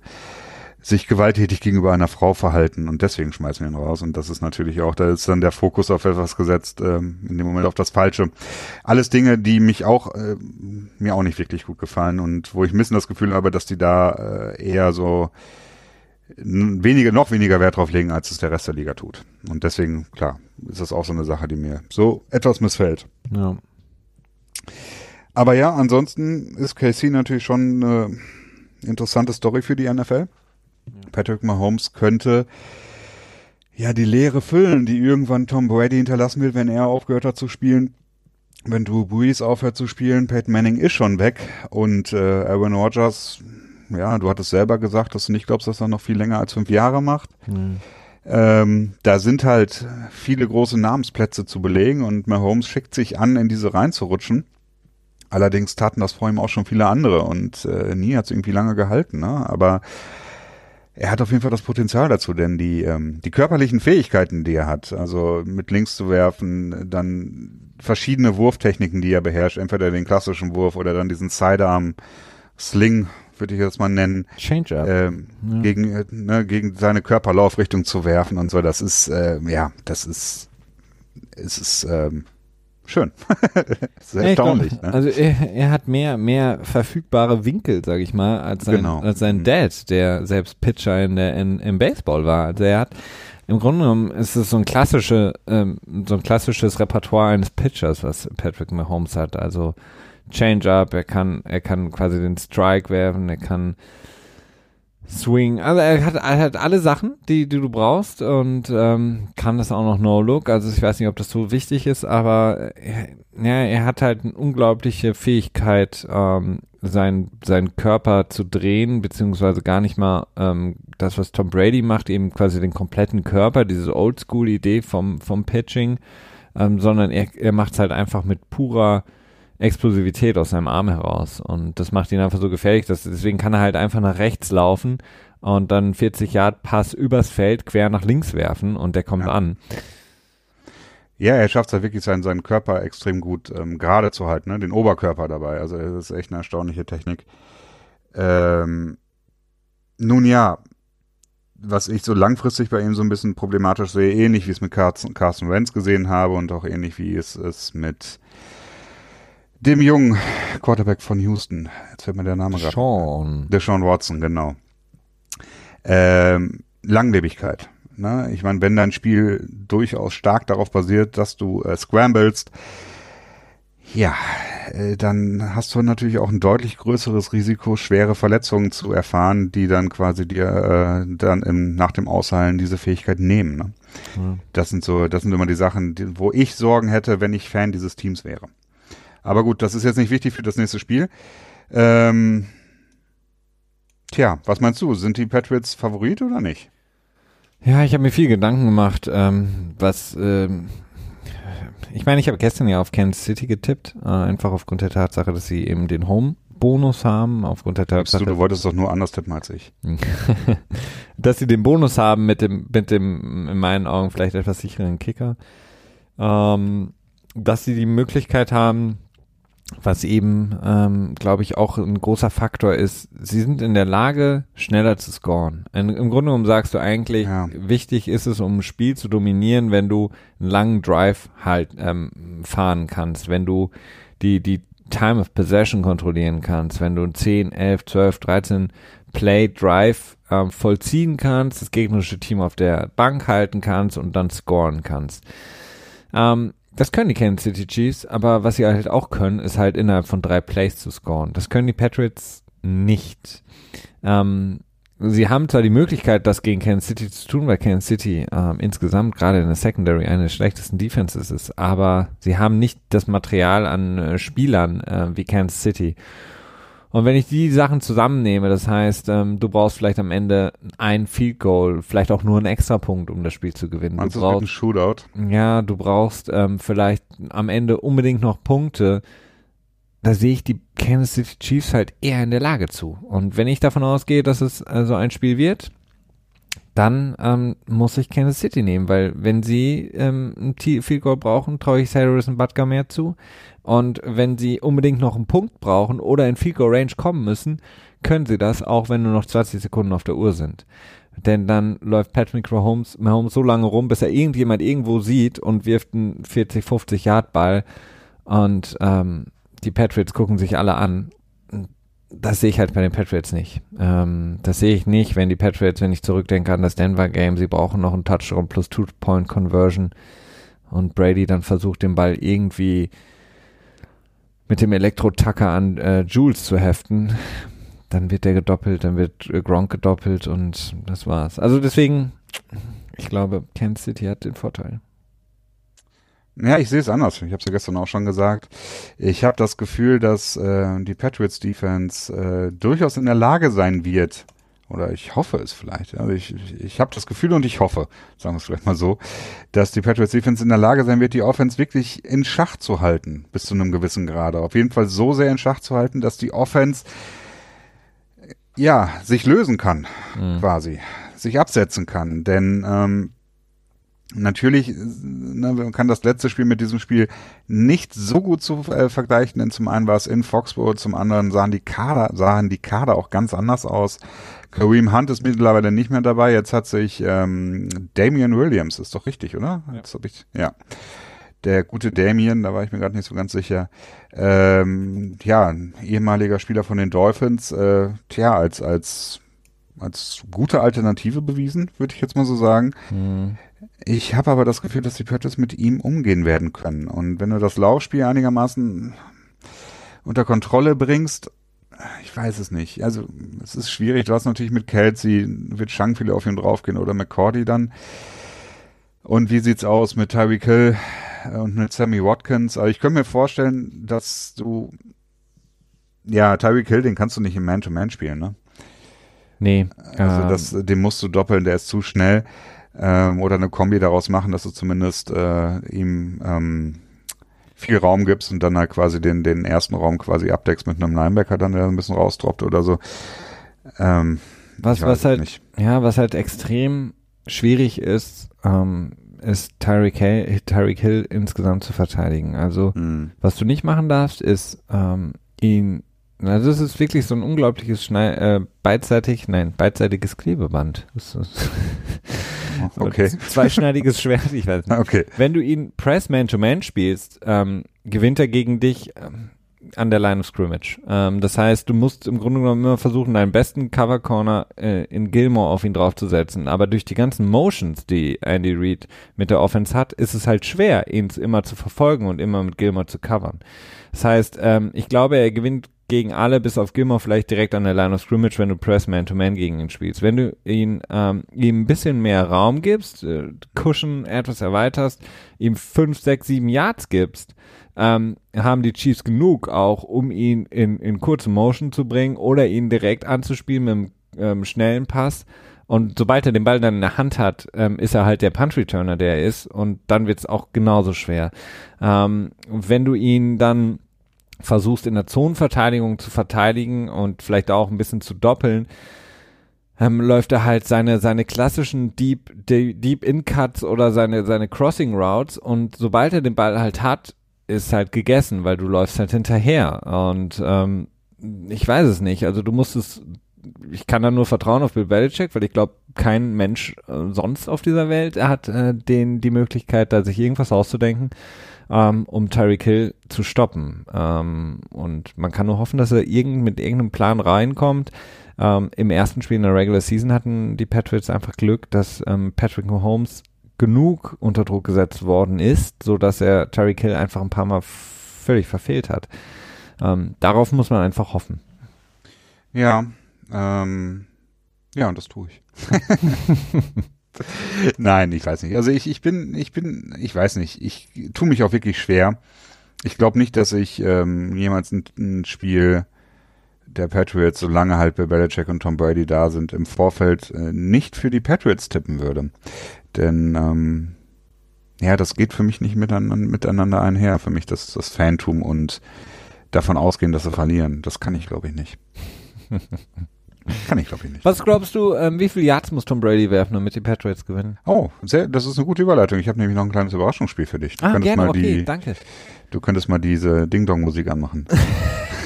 sich gewalttätig gegenüber einer Frau verhalten und deswegen schmeißen wir ihn raus. Und das ist natürlich auch, da ist dann der Fokus auf etwas gesetzt, ähm, in dem Moment auf das Falsche. Alles Dinge, die mich auch, äh, mir auch nicht wirklich gut gefallen und wo ich ein bisschen das Gefühl habe, dass die da äh, eher so weniger, noch weniger Wert drauf legen, als es der Rest der Liga tut. Und deswegen, klar, ist das auch so eine Sache, die mir so etwas missfällt. Ja. Aber ja, ansonsten ist KC natürlich schon eine interessante Story für die NFL. Patrick Mahomes könnte ja die Leere füllen, die irgendwann Tom Brady hinterlassen will, wenn er aufgehört hat zu spielen. Wenn Drew Brees aufhört zu spielen, Peyton Manning ist schon weg und äh, Aaron Rodgers, ja, du hattest selber gesagt, dass du nicht glaubst, dass er noch viel länger als fünf Jahre macht. Mhm. Ähm, da sind halt viele große Namensplätze zu belegen und Mahomes schickt sich an, in diese reinzurutschen. Allerdings taten das vor ihm auch schon viele andere und äh, nie hat es irgendwie lange gehalten. Ne? Aber er hat auf jeden Fall das Potenzial dazu, denn die, ähm, die körperlichen Fähigkeiten, die er hat, also mit links zu werfen, dann verschiedene Wurftechniken, die er beherrscht, entweder den klassischen Wurf oder dann diesen Sidearm, Sling, würde ich das mal nennen. Change-up. Ähm, ja. gegen, äh, ne, gegen seine Körperlaufrichtung zu werfen und so, das ist, äh, ja, das ist, es ist, ähm, schön. Sehr erstaunlich. Glaub, ne? Also er, er, hat mehr, mehr verfügbare Winkel, sag ich mal, als sein, genau. als sein mhm. Dad, der selbst Pitcher in der, in, im Baseball war. Also er hat im Grunde genommen ist es so ein klassische, ähm, so ein klassisches Repertoire eines Pitchers, was Patrick Mahomes hat. Also Change-up, er kann, er kann quasi den Strike werfen, er kann Swing. Also er hat, er hat alle Sachen, die, die du brauchst und ähm, kann das auch noch No-Look. Also ich weiß nicht, ob das so wichtig ist, aber er, ja, er hat halt eine unglaubliche Fähigkeit, ähm, sein, seinen Körper zu drehen, beziehungsweise gar nicht mal ähm, das, was Tom Brady macht, eben quasi den kompletten Körper, diese Oldschool-Idee vom, vom Pitching, ähm, sondern er, er macht es halt einfach mit purer Explosivität aus seinem Arm heraus. Und das macht ihn einfach so gefährlich, dass deswegen kann er halt einfach nach rechts laufen und dann 40 Yard Pass übers Feld quer nach links werfen und der kommt ja. an. Ja, er schafft es ja wirklich, seinen, seinen Körper extrem gut ähm, gerade zu halten, ne? den Oberkörper dabei. Also das ist echt eine erstaunliche Technik. Ähm, nun ja, was ich so langfristig bei ihm so ein bisschen problematisch sehe, ähnlich wie ich es mit Carson, Carson Wentz gesehen habe und auch ähnlich wie es ist mit dem jungen Quarterback von Houston. Jetzt fällt mir der Name gerade. Sean. Der Sean Watson, genau. Ähm, Langlebigkeit. Ne? Ich meine, wenn dein Spiel durchaus stark darauf basiert, dass du äh, scramblest, ja, äh, dann hast du natürlich auch ein deutlich größeres Risiko, schwere Verletzungen zu erfahren, die dann quasi dir äh, dann im, nach dem Ausheilen diese Fähigkeit nehmen. Ne? Ja. Das sind so, das sind immer die Sachen, die, wo ich Sorgen hätte, wenn ich Fan dieses Teams wäre. Aber gut, das ist jetzt nicht wichtig für das nächste Spiel. Ähm, tja, was meinst du? Sind die Patriots Favorit oder nicht? Ja, ich habe mir viel Gedanken gemacht, ähm, was ähm, ich meine, ich habe gestern ja auf Kansas City getippt, äh, einfach aufgrund der Tatsache, dass sie eben den Home-Bonus haben, aufgrund der Tatsache. Du, du wolltest doch nur anders tippen als ich. dass sie den Bonus haben mit dem, mit dem, in meinen Augen vielleicht etwas sicheren Kicker. Ähm, dass sie die Möglichkeit haben, was eben, ähm, glaube ich, auch ein großer Faktor ist, sie sind in der Lage, schneller zu scoren. Im Grunde genommen sagst du eigentlich, ja. wichtig ist es, um ein Spiel zu dominieren, wenn du einen langen Drive halt ähm, fahren kannst, wenn du die, die Time of Possession kontrollieren kannst, wenn du 10, 11, 12, 13 Play Drive ähm, vollziehen kannst, das gegnerische Team auf der Bank halten kannst und dann scoren kannst. Ähm, das können die Kansas City Chiefs, aber was sie halt auch können, ist halt innerhalb von drei Plays zu scoren. Das können die Patriots nicht. Ähm, sie haben zwar die Möglichkeit, das gegen Kansas City zu tun, weil Kansas City ähm, insgesamt gerade in der Secondary eine der schlechtesten Defenses ist, aber sie haben nicht das Material an äh, Spielern äh, wie Kansas City. Und wenn ich die Sachen zusammennehme, das heißt, ähm, du brauchst vielleicht am Ende ein Field Goal, vielleicht auch nur einen Extrapunkt, um das Spiel zu gewinnen. Meinst du brauchst, ein Shootout? ja, du brauchst ähm, vielleicht am Ende unbedingt noch Punkte. Da sehe ich die Kansas City Chiefs halt eher in der Lage zu. Und wenn ich davon ausgehe, dass es also ein Spiel wird, dann ähm, muss ich Kansas City nehmen, weil wenn sie ähm, ein T- Field Goal brauchen, traue ich Cyrus und Butker mehr zu. Und wenn sie unbedingt noch einen Punkt brauchen oder in Goal Range kommen müssen, können sie das, auch wenn nur noch 20 Sekunden auf der Uhr sind. Denn dann läuft Patrick Mahomes, Mahomes so lange rum, bis er irgendjemand irgendwo sieht und wirft einen 40, 50 Yard Ball und ähm, die Patriots gucken sich alle an. Das sehe ich halt bei den Patriots nicht. Ähm, das sehe ich nicht, wenn die Patriots, wenn ich zurückdenke an das Denver Game, sie brauchen noch einen Touchdown plus Two-Point-Conversion und Brady dann versucht, den Ball irgendwie mit dem Elektro-Tacker an äh, Jules zu heften. Dann wird der gedoppelt, dann wird äh, Gronk gedoppelt und das war's. Also deswegen, ich glaube, Kansas City hat den Vorteil. Ja, ich sehe es anders. Ich habe es ja gestern auch schon gesagt. Ich habe das Gefühl, dass äh, die Patriots Defense äh, durchaus in der Lage sein wird. Oder ich hoffe es vielleicht. Also ich, ich, ich habe das Gefühl und ich hoffe, sagen wir es vielleicht mal so, dass die Patriots Defense in der Lage sein wird, die Offense wirklich in Schach zu halten, bis zu einem gewissen Grade. Auf jeden Fall so sehr in Schach zu halten, dass die Offense ja sich lösen kann, quasi, sich absetzen kann. Denn ähm, Natürlich ne, man kann das letzte Spiel mit diesem Spiel nicht so gut zu äh, vergleichen, denn zum einen war es in Foxborough, zum anderen sahen die Kader, sahen die Kader auch ganz anders aus. Kareem Hunt ist mittlerweile nicht mehr dabei. Jetzt hat sich ähm, Damian Williams, ist doch richtig, oder? Ja. Jetzt hab ich, ja. Der gute Damien, da war ich mir gerade nicht so ganz sicher. Ähm, ja, ehemaliger Spieler von den Dolphins, äh, tja, als als als gute Alternative bewiesen, würde ich jetzt mal so sagen. Hm. Ich habe aber das Gefühl, dass die Patriots mit ihm umgehen werden können. Und wenn du das Laufspiel einigermaßen unter Kontrolle bringst, ich weiß es nicht. Also es ist schwierig. Du hast natürlich mit Kelsey, wird Shang viele auf ihn draufgehen oder McCordy dann. Und wie sieht's aus mit Tyreek Hill und mit Sammy Watkins? Also ich könnte mir vorstellen, dass du ja, Tyreek Hill, den kannst du nicht im Man-to-Man spielen, ne? Nee. Also ähm, das, den musst du doppeln, der ist zu schnell. Ähm, oder eine Kombi daraus machen, dass du zumindest äh, ihm ähm, viel Raum gibst und dann halt quasi den, den ersten Raum quasi abdeckst mit einem Linebacker, dann der ein bisschen rausdroppt oder so. Ähm, was, was halt, nicht. ja, was halt extrem schwierig ist, ähm, ist Tyreek Hill, Tyreek Hill insgesamt zu verteidigen. Also, Hm. was du nicht machen darfst, ist ähm, ihn, also das ist wirklich so ein unglaubliches Schnei äh, beidseitig, nein, beidseitiges Klebeband. Okay. Zweischneidiges Schwert, ich weiß nicht. Okay. Wenn du ihn Press Man-to-Man spielst, ähm, gewinnt er gegen dich ähm, an der Line of Scrimmage. Ähm, das heißt, du musst im Grunde genommen immer versuchen, deinen besten Cover Corner äh, in Gilmore auf ihn draufzusetzen. Aber durch die ganzen Motions, die Andy Reid mit der Offense hat, ist es halt schwer, ihn immer zu verfolgen und immer mit Gilmore zu covern. Das heißt, ähm, ich glaube, er gewinnt gegen alle, bis auf Gilmore vielleicht direkt an der Line of Scrimmage, wenn du Press Man-to-Man gegen ihn spielst. Wenn du ihn ähm, ihm ein bisschen mehr Raum gibst, äh, Cushion etwas erweiterst, ihm fünf, sechs, sieben Yards gibst, ähm, haben die Chiefs genug auch, um ihn in, in kurze Motion zu bringen oder ihn direkt anzuspielen mit einem ähm, schnellen Pass. Und sobald er den Ball dann in der Hand hat, ähm, ist er halt der Punch-Returner, der er ist. Und dann wird es auch genauso schwer. Ähm, wenn du ihn dann versuchst in der Zonenverteidigung zu verteidigen und vielleicht auch ein bisschen zu doppeln, ähm, läuft er halt seine seine klassischen Deep Deep, Deep In Cuts oder seine seine Crossing Routes und sobald er den Ball halt hat, ist halt gegessen, weil du läufst halt hinterher und ähm, ich weiß es nicht. Also du musst es ich kann da nur vertrauen auf Bill Belichick, weil ich glaube, kein Mensch äh, sonst auf dieser Welt hat äh, den die Möglichkeit, da sich irgendwas auszudenken. Ähm, um Tyreek Hill zu stoppen. Ähm, und man kann nur hoffen, dass er irgend, mit irgendeinem Plan reinkommt. Ähm, Im ersten Spiel in der Regular Season hatten die Patriots einfach Glück, dass ähm, Patrick Mahomes genug unter Druck gesetzt worden ist, so dass er Tyreek Hill einfach ein paar Mal völlig verfehlt hat. Ähm, darauf muss man einfach hoffen. Ja, ähm, ja, und das tue ich. Nein, ich weiß nicht. Also ich, ich bin, ich bin, ich weiß nicht. Ich tue mich auch wirklich schwer. Ich glaube nicht, dass ich ähm, jemals ein, ein Spiel der Patriots, solange halt Bill Belichick und Tom Brady da sind, im Vorfeld äh, nicht für die Patriots tippen würde. Denn ähm, ja, das geht für mich nicht miteinander, einher. Für mich das, das Fantum und davon ausgehen, dass sie verlieren. Das kann ich, glaube ich, nicht. Kann ich, glaube ich, nicht. Was glaubst du, ähm, wie viele Yards muss Tom Brady werfen, damit die Patriots gewinnen? Oh, sehr, das ist eine gute Überleitung. Ich habe nämlich noch ein kleines Überraschungsspiel für dich. Du ah, könntest gerne, mal okay, die, danke. Du könntest mal diese Ding-Dong-Musik anmachen.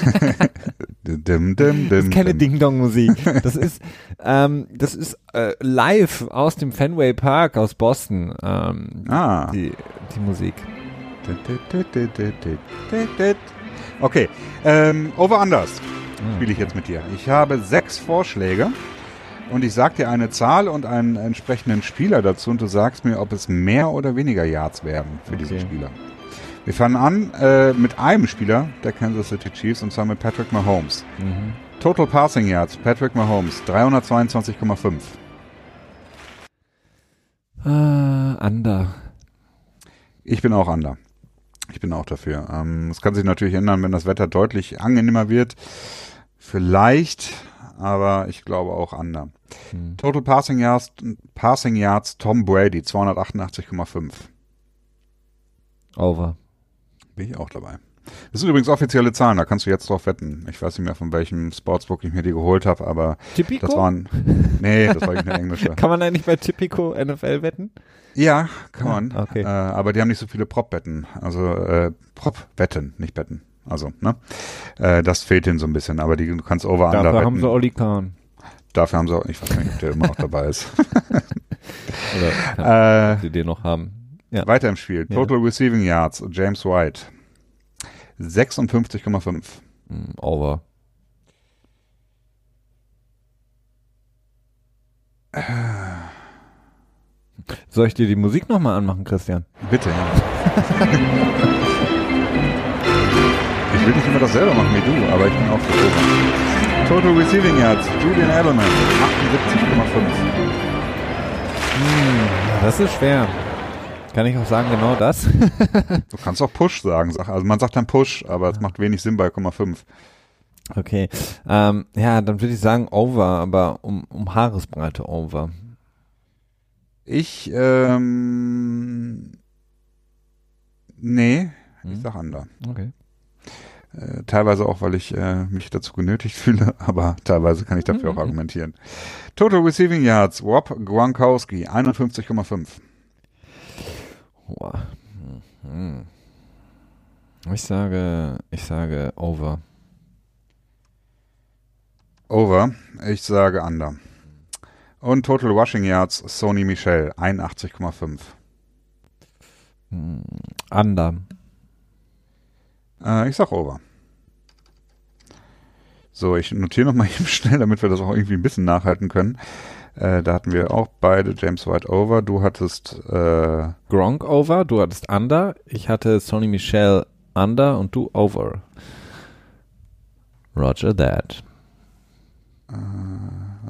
dim, dim, dim, Das ist keine. Ding-Dong-Musik. Das ist, ähm, das ist äh, live aus dem Fenway Park aus Boston. Ähm, Ah. die, die Musik. Okay, ähm, over unders spiele ich jetzt mit dir. Ich habe sechs Vorschläge und ich sag dir eine Zahl und einen entsprechenden Spieler dazu und du sagst mir, ob es mehr oder weniger Yards werden für diesen Okay. Spieler. Wir fangen an äh, mit einem Spieler der Kansas City Chiefs und zwar mit Patrick Mahomes. Mhm. Total Passing Yards, Patrick Mahomes, 322,5. Äh, Under. Ich bin auch under. Ich bin auch dafür. Ähm, Es kann sich natürlich ändern, wenn das Wetter deutlich angenehmer wird. Vielleicht, aber ich glaube auch under. Hm. Total Passing Yards, Passing Yards Tom Brady, 288,5. Over. Bin ich auch dabei. Das sind übrigens offizielle Zahlen, da kannst du jetzt drauf wetten. Ich weiß nicht mehr, von welchem Sportsbook ich mir die geholt habe, aber Tipico? das waren. Nee, das war eine englische. Kann man eigentlich bei Tipico NFL wetten? Ja, kann man. Ah, okay. Äh, aber die haben nicht so viele Prop-Betten. Also äh, Prop-Wetten, nicht Betten. Also, ne? Äh, das fehlt ihnen so ein bisschen, aber die, du kannst over Dafür haben sie Oli Kahn. Dafür haben sie auch, ich weiß nicht, ob der immer noch dabei ist. Oder äh, sie den noch haben. Ja. weiter im Spiel. Ja. Total Receiving Yards, James White. 56,5. Hm, Over. Soll ich dir die Musik nochmal anmachen, Christian? Bitte, ja. ich will nicht immer dasselbe machen wie du, aber ich bin auch over. Total Receiving Yards, Julian Edelman, 78,5. Das ist schwer. Kann ich auch sagen, genau das? Du kannst auch Push sagen. sag- Also man sagt dann Push, aber es macht wenig Sinn bei 0,5. Okay. Ähm, ja, dann würde ich sagen Over, aber um, um Haaresbreite Over. Ich, ähm, nee, ich Hm? sag Under. Okay. Äh, teilweise auch, weil ich äh, mich dazu genötigt fühle, aber teilweise kann ich dafür auch Mhm. argumentieren. Total Receiving Yards, Rob Gronkowski, 51,5. Boah. Hm. Ich sage, ich sage Over. Over, ich sage Under. Und Total Rushing Yards, Sony Michel, 81,5. Hm. Under. Äh, ich sag Over. So, ich notiere nochmal eben schnell, damit wir das auch irgendwie ein bisschen nachhalten können. Äh, da hatten wir auch beide James White Over. Du hattest äh, Gronk Over, du hattest Under. Ich hatte Sonny Michel Under und du Over. Roger that.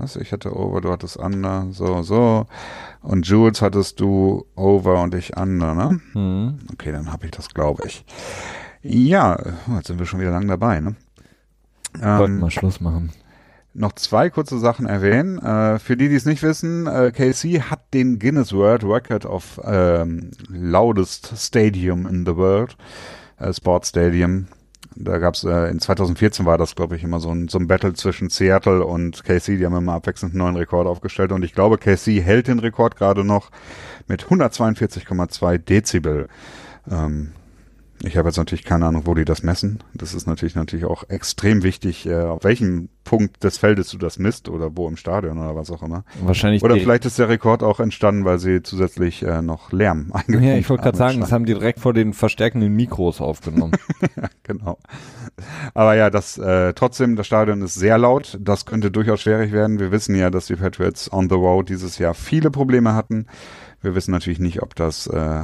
Was? Ich hatte Over, du hattest Under, so, so. Und Jules hattest du Over und ich Under, ne? Hm. Okay, dann habe ich das, glaube ich. Ja, oh, jetzt sind wir schon wieder lang dabei, ne? Wollten Ähm, mal Schluss machen. noch zwei kurze Sachen erwähnen. Äh, für die, die es nicht wissen, äh, KC hat den Guinness World Record of ähm, loudest Stadium in the world, äh, Sports Stadium. Da gab's äh, in 2014 war das, glaube ich, immer so ein, so ein Battle zwischen Seattle und KC. Die haben immer abwechselnd einen neuen Rekord aufgestellt und ich glaube, KC hält den Rekord gerade noch mit 142,2 Dezibel. Ähm, Ich habe jetzt natürlich keine Ahnung, wo die das messen. Das ist natürlich natürlich auch extrem wichtig, äh, auf welchem Punkt des Feldes du das misst oder wo im Stadion oder was auch immer. Wahrscheinlich. Oder vielleicht ist der Rekord auch entstanden, weil sie zusätzlich äh, noch Lärm eingebaut Ja, ich wollte gerade sagen, das haben die direkt vor den verstärkenden Mikros aufgenommen. ja, genau. Aber ja, das äh, trotzdem, das Stadion ist sehr laut. Das könnte durchaus schwierig werden. Wir wissen ja, dass die Patriots on the road dieses Jahr viele Probleme hatten. Wir wissen natürlich nicht, ob das äh,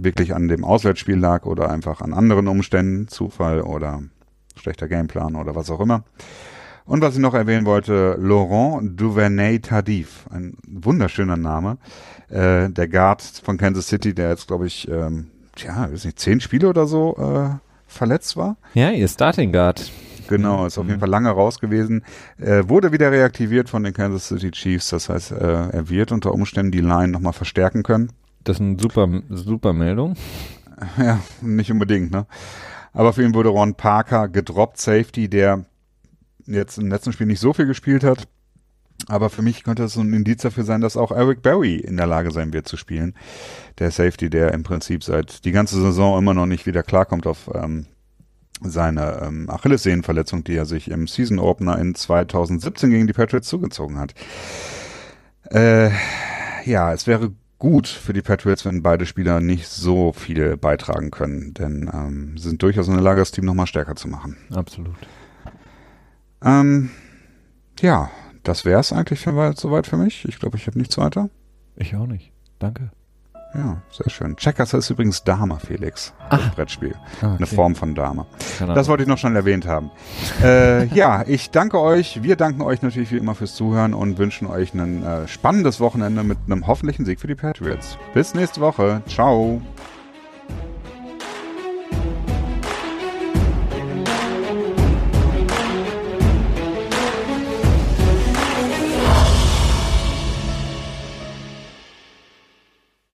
wirklich an dem Auswärtsspiel lag oder einfach an anderen Umständen, Zufall oder schlechter Gameplan oder was auch immer. Und was ich noch erwähnen wollte, Laurent Duvernay-Tardif, ein wunderschöner Name, äh, der Guard von Kansas City, der jetzt, glaube ich, ähm, tja, weiß nicht, zehn Spiele oder so äh, verletzt war. Ja, ihr Starting Guard. Genau, ist auf jeden Fall lange raus gewesen. Äh, wurde wieder reaktiviert von den Kansas City Chiefs. Das heißt, äh, er wird unter Umständen die Line nochmal verstärken können. Das ist eine super, super Meldung. Ja, nicht unbedingt, ne? Aber für ihn wurde Ron Parker gedroppt, Safety, der jetzt im letzten Spiel nicht so viel gespielt hat. Aber für mich könnte es so ein Indiz dafür sein, dass auch Eric Berry in der Lage sein wird zu spielen. Der Safety, der im Prinzip seit die ganze Saison immer noch nicht wieder klarkommt auf ähm, seine ähm, Achillessehnenverletzung, die er sich im Season Opener in 2017 gegen die Patriots zugezogen hat. Äh, ja, es wäre gut für die Patriots, wenn beide Spieler nicht so viel beitragen können, denn ähm, sie sind durchaus in der Lage, das Team nochmal stärker zu machen. Absolut. Ähm, ja, das wäre es eigentlich für, soweit für mich. Ich glaube, ich habe nichts weiter. Ich auch nicht. Danke. Ja, sehr schön. Checkers ist übrigens Dame, Felix. Das Ah. Brettspiel. Ah, okay. Eine Form von Dame. Das wollte ich noch schon erwähnt haben. äh, ja, ich danke euch. Wir danken euch natürlich wie immer fürs Zuhören und wünschen euch ein äh, spannendes Wochenende mit einem hoffentlichen Sieg für die Patriots. Bis nächste Woche. Ciao.